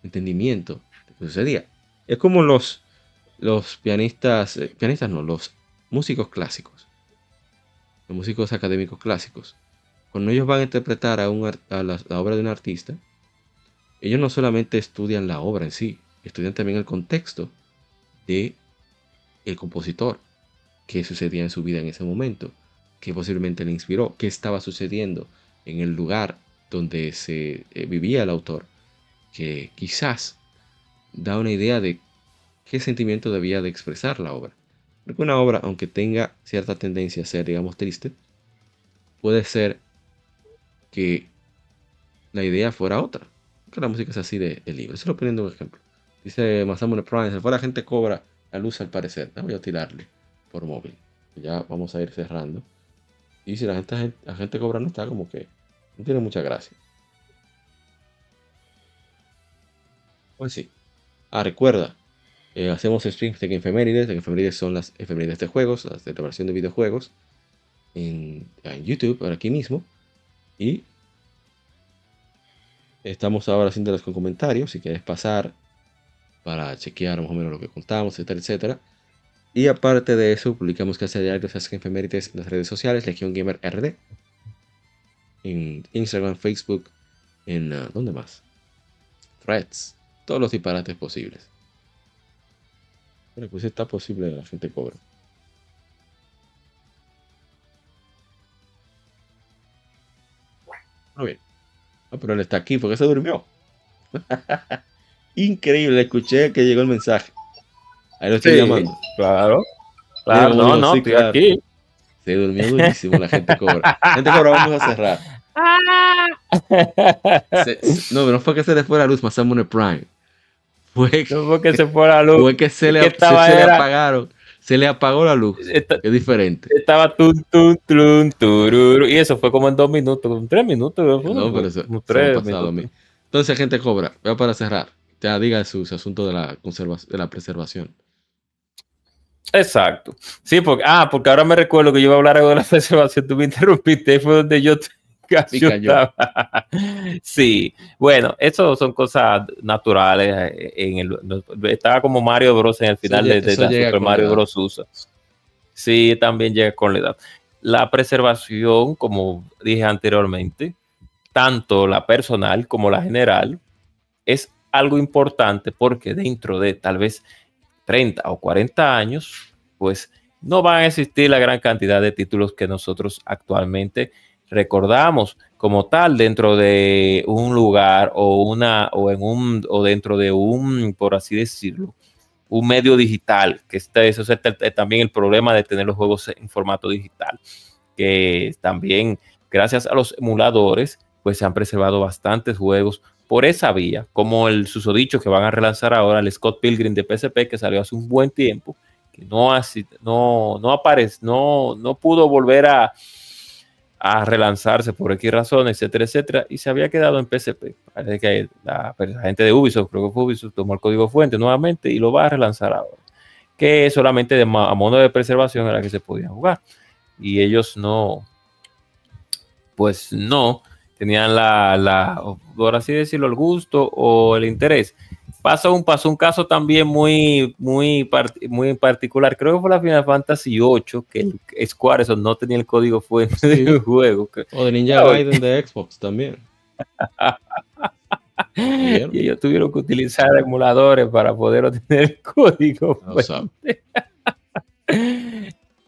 entendimiento de lo que sucedía. Es como los, los pianistas, eh, pianistas no, los músicos clásicos, los músicos académicos clásicos. Cuando ellos van a interpretar a, un la obra de un artista, ellos no solamente estudian la obra en sí, estudian también el contexto de el compositor, qué sucedía en su vida en ese momento, qué posiblemente le inspiró, qué estaba sucediendo en el lugar donde se eh, vivía el autor, que quizás da una idea de qué sentimiento debía de expresar la obra. Porque una obra, aunque tenga cierta tendencia a ser, digamos, triste, puede ser que la idea fuera otra. Que la música es así de, libro. Solo poniendo un ejemplo. Dice Masamune Prime, se fue la gente cobra la luz al parecer. Voy a tirarle por móvil. Ya vamos a ir cerrando. Y si la gente, la gente cobra no está como que no tiene mucha gracia. Pues sí. Ah, recuerda, eh, hacemos streams de efemérides. De efemérides son las efemérides de juegos, las de celebración de videojuegos. En, en YouTube, por aquí mismo. Y estamos ahora haciéndolas con comentarios. Si quieres pasar para chequear más o menos lo que contamos, etcétera, etcétera. Y aparte de eso, publicamos casi diario las efemérides en las redes sociales, Legión Gamer RD. En Instagram, Facebook, en... Uh, ¿Dónde más? Threads. Todos los disparates posibles. Bueno, pues está posible la gente cobra. Bien. Ah, pero él está aquí porque se durmió. Increíble, escuché que llegó el mensaje. Ahí lo estoy llamando. Claro. Claro, no, no, estoy aquí. Se durmió durísimo, la gente cobra. Gente cobra, vamos a cerrar. no, pero no fue que se le fue la luz, Masamune Prime. Fue que, no fue que se fue la luz. Fue que se, le, se, se le apagaron. Se le apagó la luz. es diferente. Estaba tum, tum, tum, tururu, Y eso fue como en dos minutos, tres minutos. No, pero eso, tres pasado minutos. Entonces, gente cobra. Voy para cerrar. Ya diga su, asunto de la, de la preservación. Exacto. Sí, porque, ah, porque ahora me recuerdo que yo iba a hablar algo de la preservación, tú me interrumpiste, fue donde yo Sí, bueno, eso son cosas naturales. Eh, en el, estaba como Mario Bros. en el final de, la Super Mario Bros. USA. Sí, también llega con la edad. La preservación, como dije anteriormente, tanto la personal como la general, es algo importante porque dentro de tal vez 30 o 40 años, pues no van a existir la gran cantidad de títulos que nosotros actualmente recordamos como tal dentro de un lugar o una o en un o dentro de un por así decirlo un medio digital que está eso es también el problema de tener los juegos en formato digital que también gracias a los emuladores pues se han preservado bastantes juegos por esa vía, como el susodicho que van a relanzar ahora, el Scott Pilgrim de PSP, que salió hace un buen tiempo, que no, no, no aparece, no, no pudo volver a, a relanzarse por X razones, etcétera, etcétera, y se había quedado en PSP. Parece que la, gente de Ubisoft, creo que fue Ubisoft, tomó el código fuente nuevamente y lo va a relanzar ahora. Que solamente de, a modo de preservación era que se podía jugar. Y ellos no, pues no tenían la, la, por así decirlo, el gusto o el interés. Pasó un, pasó un caso también muy, muy, muy particular. Creo que fue la Final Fantasy VIII, que el Square eso no tenía el código fuente del juego. O de Ninja Gaiden de Xbox también. y ellos tuvieron que utilizar emuladores para poder obtener el código.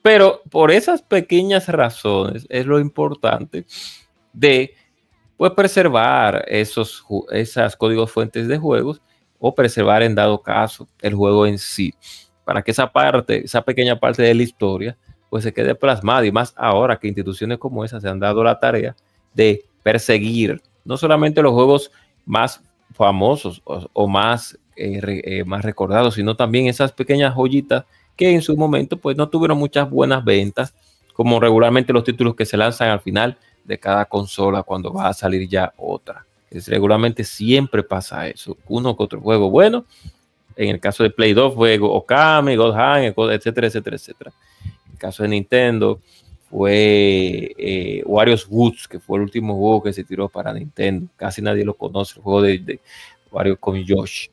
Pero por esas pequeñas razones es lo importante de pues preservar esos esas códigos fuentes de juegos o preservar en dado caso el juego en sí, para que esa parte, esa pequeña parte de la historia, pues se quede plasmada y más ahora que instituciones como esas se han dado la tarea de perseguir no solamente los juegos más famosos o, más, eh, eh, más recordados, sino también esas pequeñas joyitas que en su momento pues no tuvieron muchas buenas ventas, como regularmente los títulos que se lanzan al final de cada consola cuando va a salir ya otra. Es, regularmente siempre pasa eso. Uno que otro juego bueno. En el caso de Play 2 fue Okami, God Hand, etcétera, etcétera, etcétera. En el caso de Nintendo fue eh, Woods, que fue el último juego que se tiró para Nintendo. Casi nadie lo conoce, el juego de, de con Yoshi.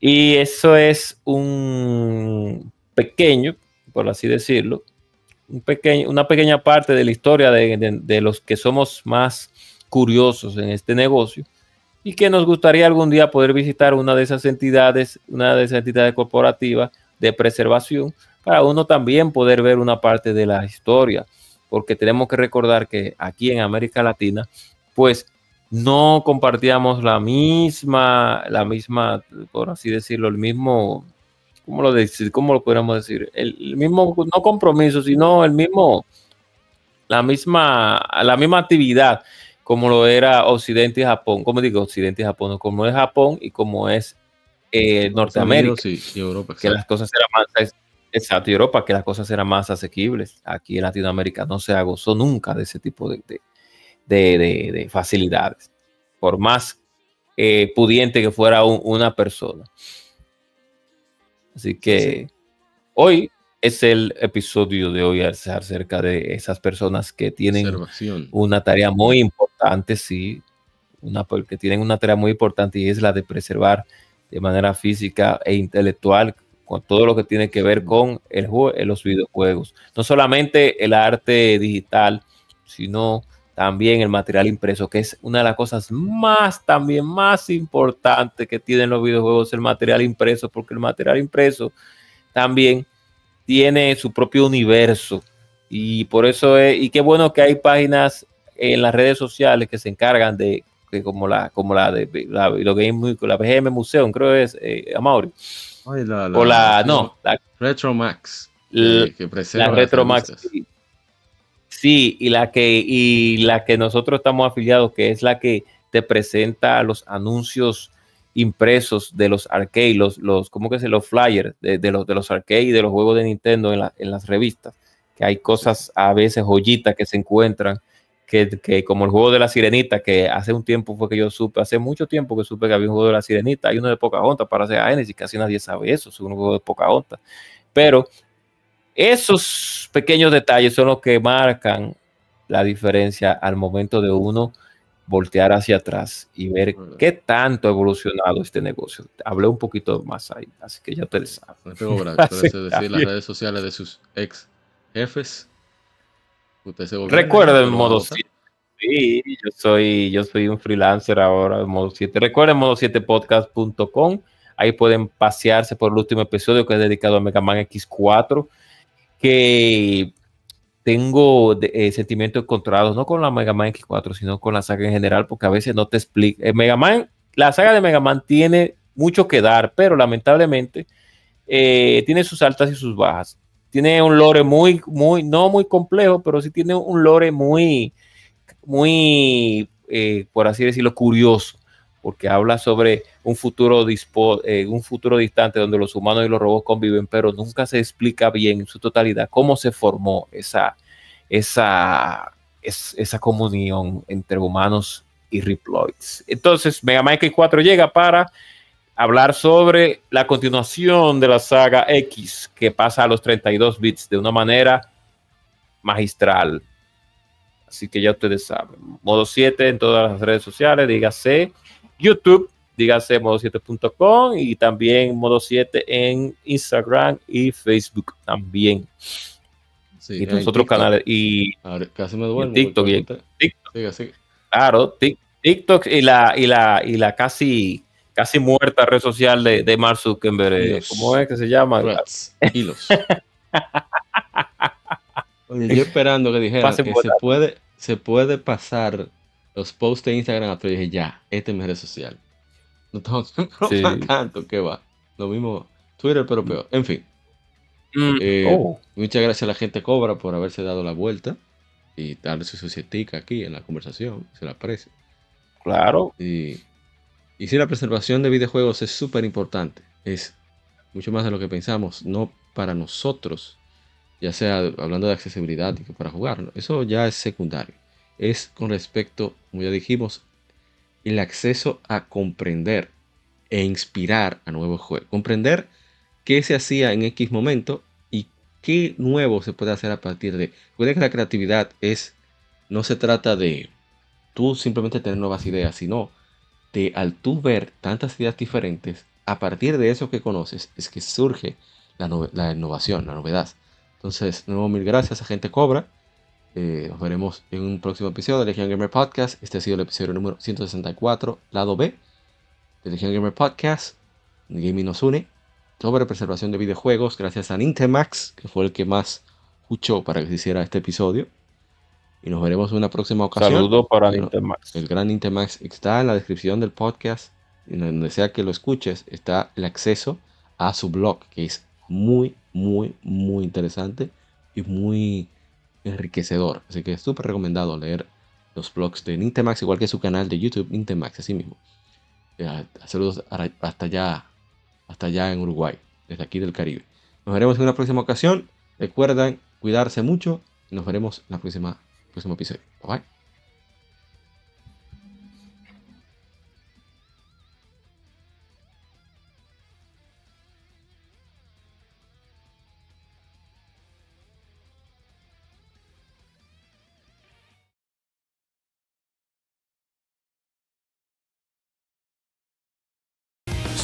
Y eso es un pequeño, por así decirlo, una pequeña parte de la historia de, los que somos más curiosos en este negocio y que nos gustaría algún día poder visitar una de esas entidades, una de esas entidades corporativas de preservación para uno también poder ver una parte de la historia, porque tenemos que recordar que aquí en América Latina, pues no compartíamos la misma, la misma, por así decirlo, el mismo, ¿cómo lo, decir? ¿Cómo lo podríamos decir? El, mismo, no compromiso, sino el mismo, la misma, la misma actividad como lo era Occidente y Japón, como digo, Occidente y Japón, como es Japón y como es eh, Norteamérica, y, Europa, que las cosas eran más, exacto, y Europa, que las cosas eran más asequibles. Aquí en Latinoamérica no se gozó nunca de ese tipo de, de, facilidades, por más eh, pudiente que fuera una persona. Así que hoy es el episodio de hoy acerca de esas personas que tienen una tarea muy importante, sí, una, que tienen una tarea muy importante y es la de preservar de manera física e intelectual con todo lo que tiene que ver con el juego, los videojuegos. No solamente el arte digital, sino también el material impreso, que es una de las cosas más, también más importantes que tienen los videojuegos, el material impreso, porque el material impreso también tiene su propio universo. Y por eso es, y qué bueno que hay páginas en las redes sociales que se encargan de que como la, como la de la, lo que la BGM Museum, creo es eh, Amaury. o la, no, la Retromax. La, que la Retromax. Sí, y la que y la que nosotros estamos afiliados, que es la que te presenta los anuncios impresos de los arcades, los, los ¿cómo que se los flyers de, de, los de los arcades y de los juegos de Nintendo en, la, en las revistas, que hay cosas a veces joyitas que se encuentran que, como el juego de la sirenita, que hace un tiempo fue que yo supe, hace mucho tiempo que supe que había un juego de la sirenita, hay uno de Pocahontas para hacer Genesis, casi nadie sabe eso, es un juego de Pocahontas. Pero esos pequeños detalles son los que marcan la diferencia al momento de uno voltear hacia atrás y ver qué tanto ha evolucionado este negocio. Hablé un poquito más ahí, así que ya te sabes. decir las redes sociales de sus ex jefes Recuerden modo 7. Sí, yo soy, yo soy un freelancer ahora en modo 7. Recuerden modo7podcast.com. Ahí pueden pasearse por el último episodio que es dedicado a Mega Man X4. Que tengo eh, sentimientos encontrados, no con la Mega Man X4, sino con la saga en general, porque a veces no te explica. Eh, Mega Man, la saga de Mega Man tiene mucho que dar, pero lamentablemente eh, tiene sus altas y sus bajas tiene un lore muy, muy, no muy complejo, pero sí tiene un lore muy, muy, eh, por así decirlo, curioso, porque habla sobre un futuro, eh, un futuro distante donde los humanos y los robots conviven, pero nunca se explica bien en su totalidad cómo se formó esa, esa, esa comunión entre humanos y Reploids. Entonces, Mega Man X4 llega para hablar sobre la continuación de la saga X que pasa a los 32 bits de una manera magistral. Así que ya ustedes saben. Modo 7 en todas las redes sociales, dígase YouTube, dígase modo7.com y también modo 7 en Instagram y Facebook también. y tus otros canales. Y, casi me duele. TikTok. TikTok. Claro, TikTok y la, y la, y la casi casi muerta red social de, de Mark Zuckerberg. ¿Cómo es que se llama? Hilos. yo esperando que dijera que se puede, se puede pasar los posts de Instagram a dije, ya, esta es mi red social. No, tanto que va. Lo mismo Twitter, pero peor. En fin. Mm, eh, oh. Muchas gracias a la gente Cobra por haberse dado la vuelta y darle su societica aquí en la conversación. Se la aprecia. Claro. Y y sí, la preservación de videojuegos es súper importante. Es mucho más de lo que pensamos, no para nosotros, ya sea hablando de accesibilidad y que para jugar. Eso ya es secundario. Es con respecto, como ya dijimos, el acceso a comprender e inspirar a nuevos juegos. Comprender qué se hacía en X momento y qué nuevo se puede hacer a partir de. Recuerda que la creatividad es, no se trata de tú simplemente tener nuevas ideas, sino de al tú ver tantas ideas diferentes, a partir de eso que conoces, es que surge la, innovación, la novedad. Entonces, nuevo mil gracias a Gente Cobra. Eh, nos veremos en un próximo episodio de Legion Gamer Podcast. Este ha sido el episodio número 164, lado B de Legion Gamer Podcast. Gaming nos une. sobre preservación de videojuegos, gracias a Nintemax, que fue el que más escuchó para que se hiciera este episodio. Y nos veremos en una próxima ocasión. Saludos para Bueno, Nintemax. El gran Nintemax está en la descripción del podcast. Y donde sea que lo escuches, está el acceso a su blog, que es muy, muy, muy interesante y muy enriquecedor. Así que es súper recomendado leer los blogs de Nintemax, igual que su canal de YouTube, Nintemax, así mismo. Ya, Saludos hasta allá, hasta allá en Uruguay, desde aquí del Caribe. Nos veremos en una próxima ocasión. Recuerden cuidarse mucho y nos veremos en la próxima próximo episodio. Bye. bye.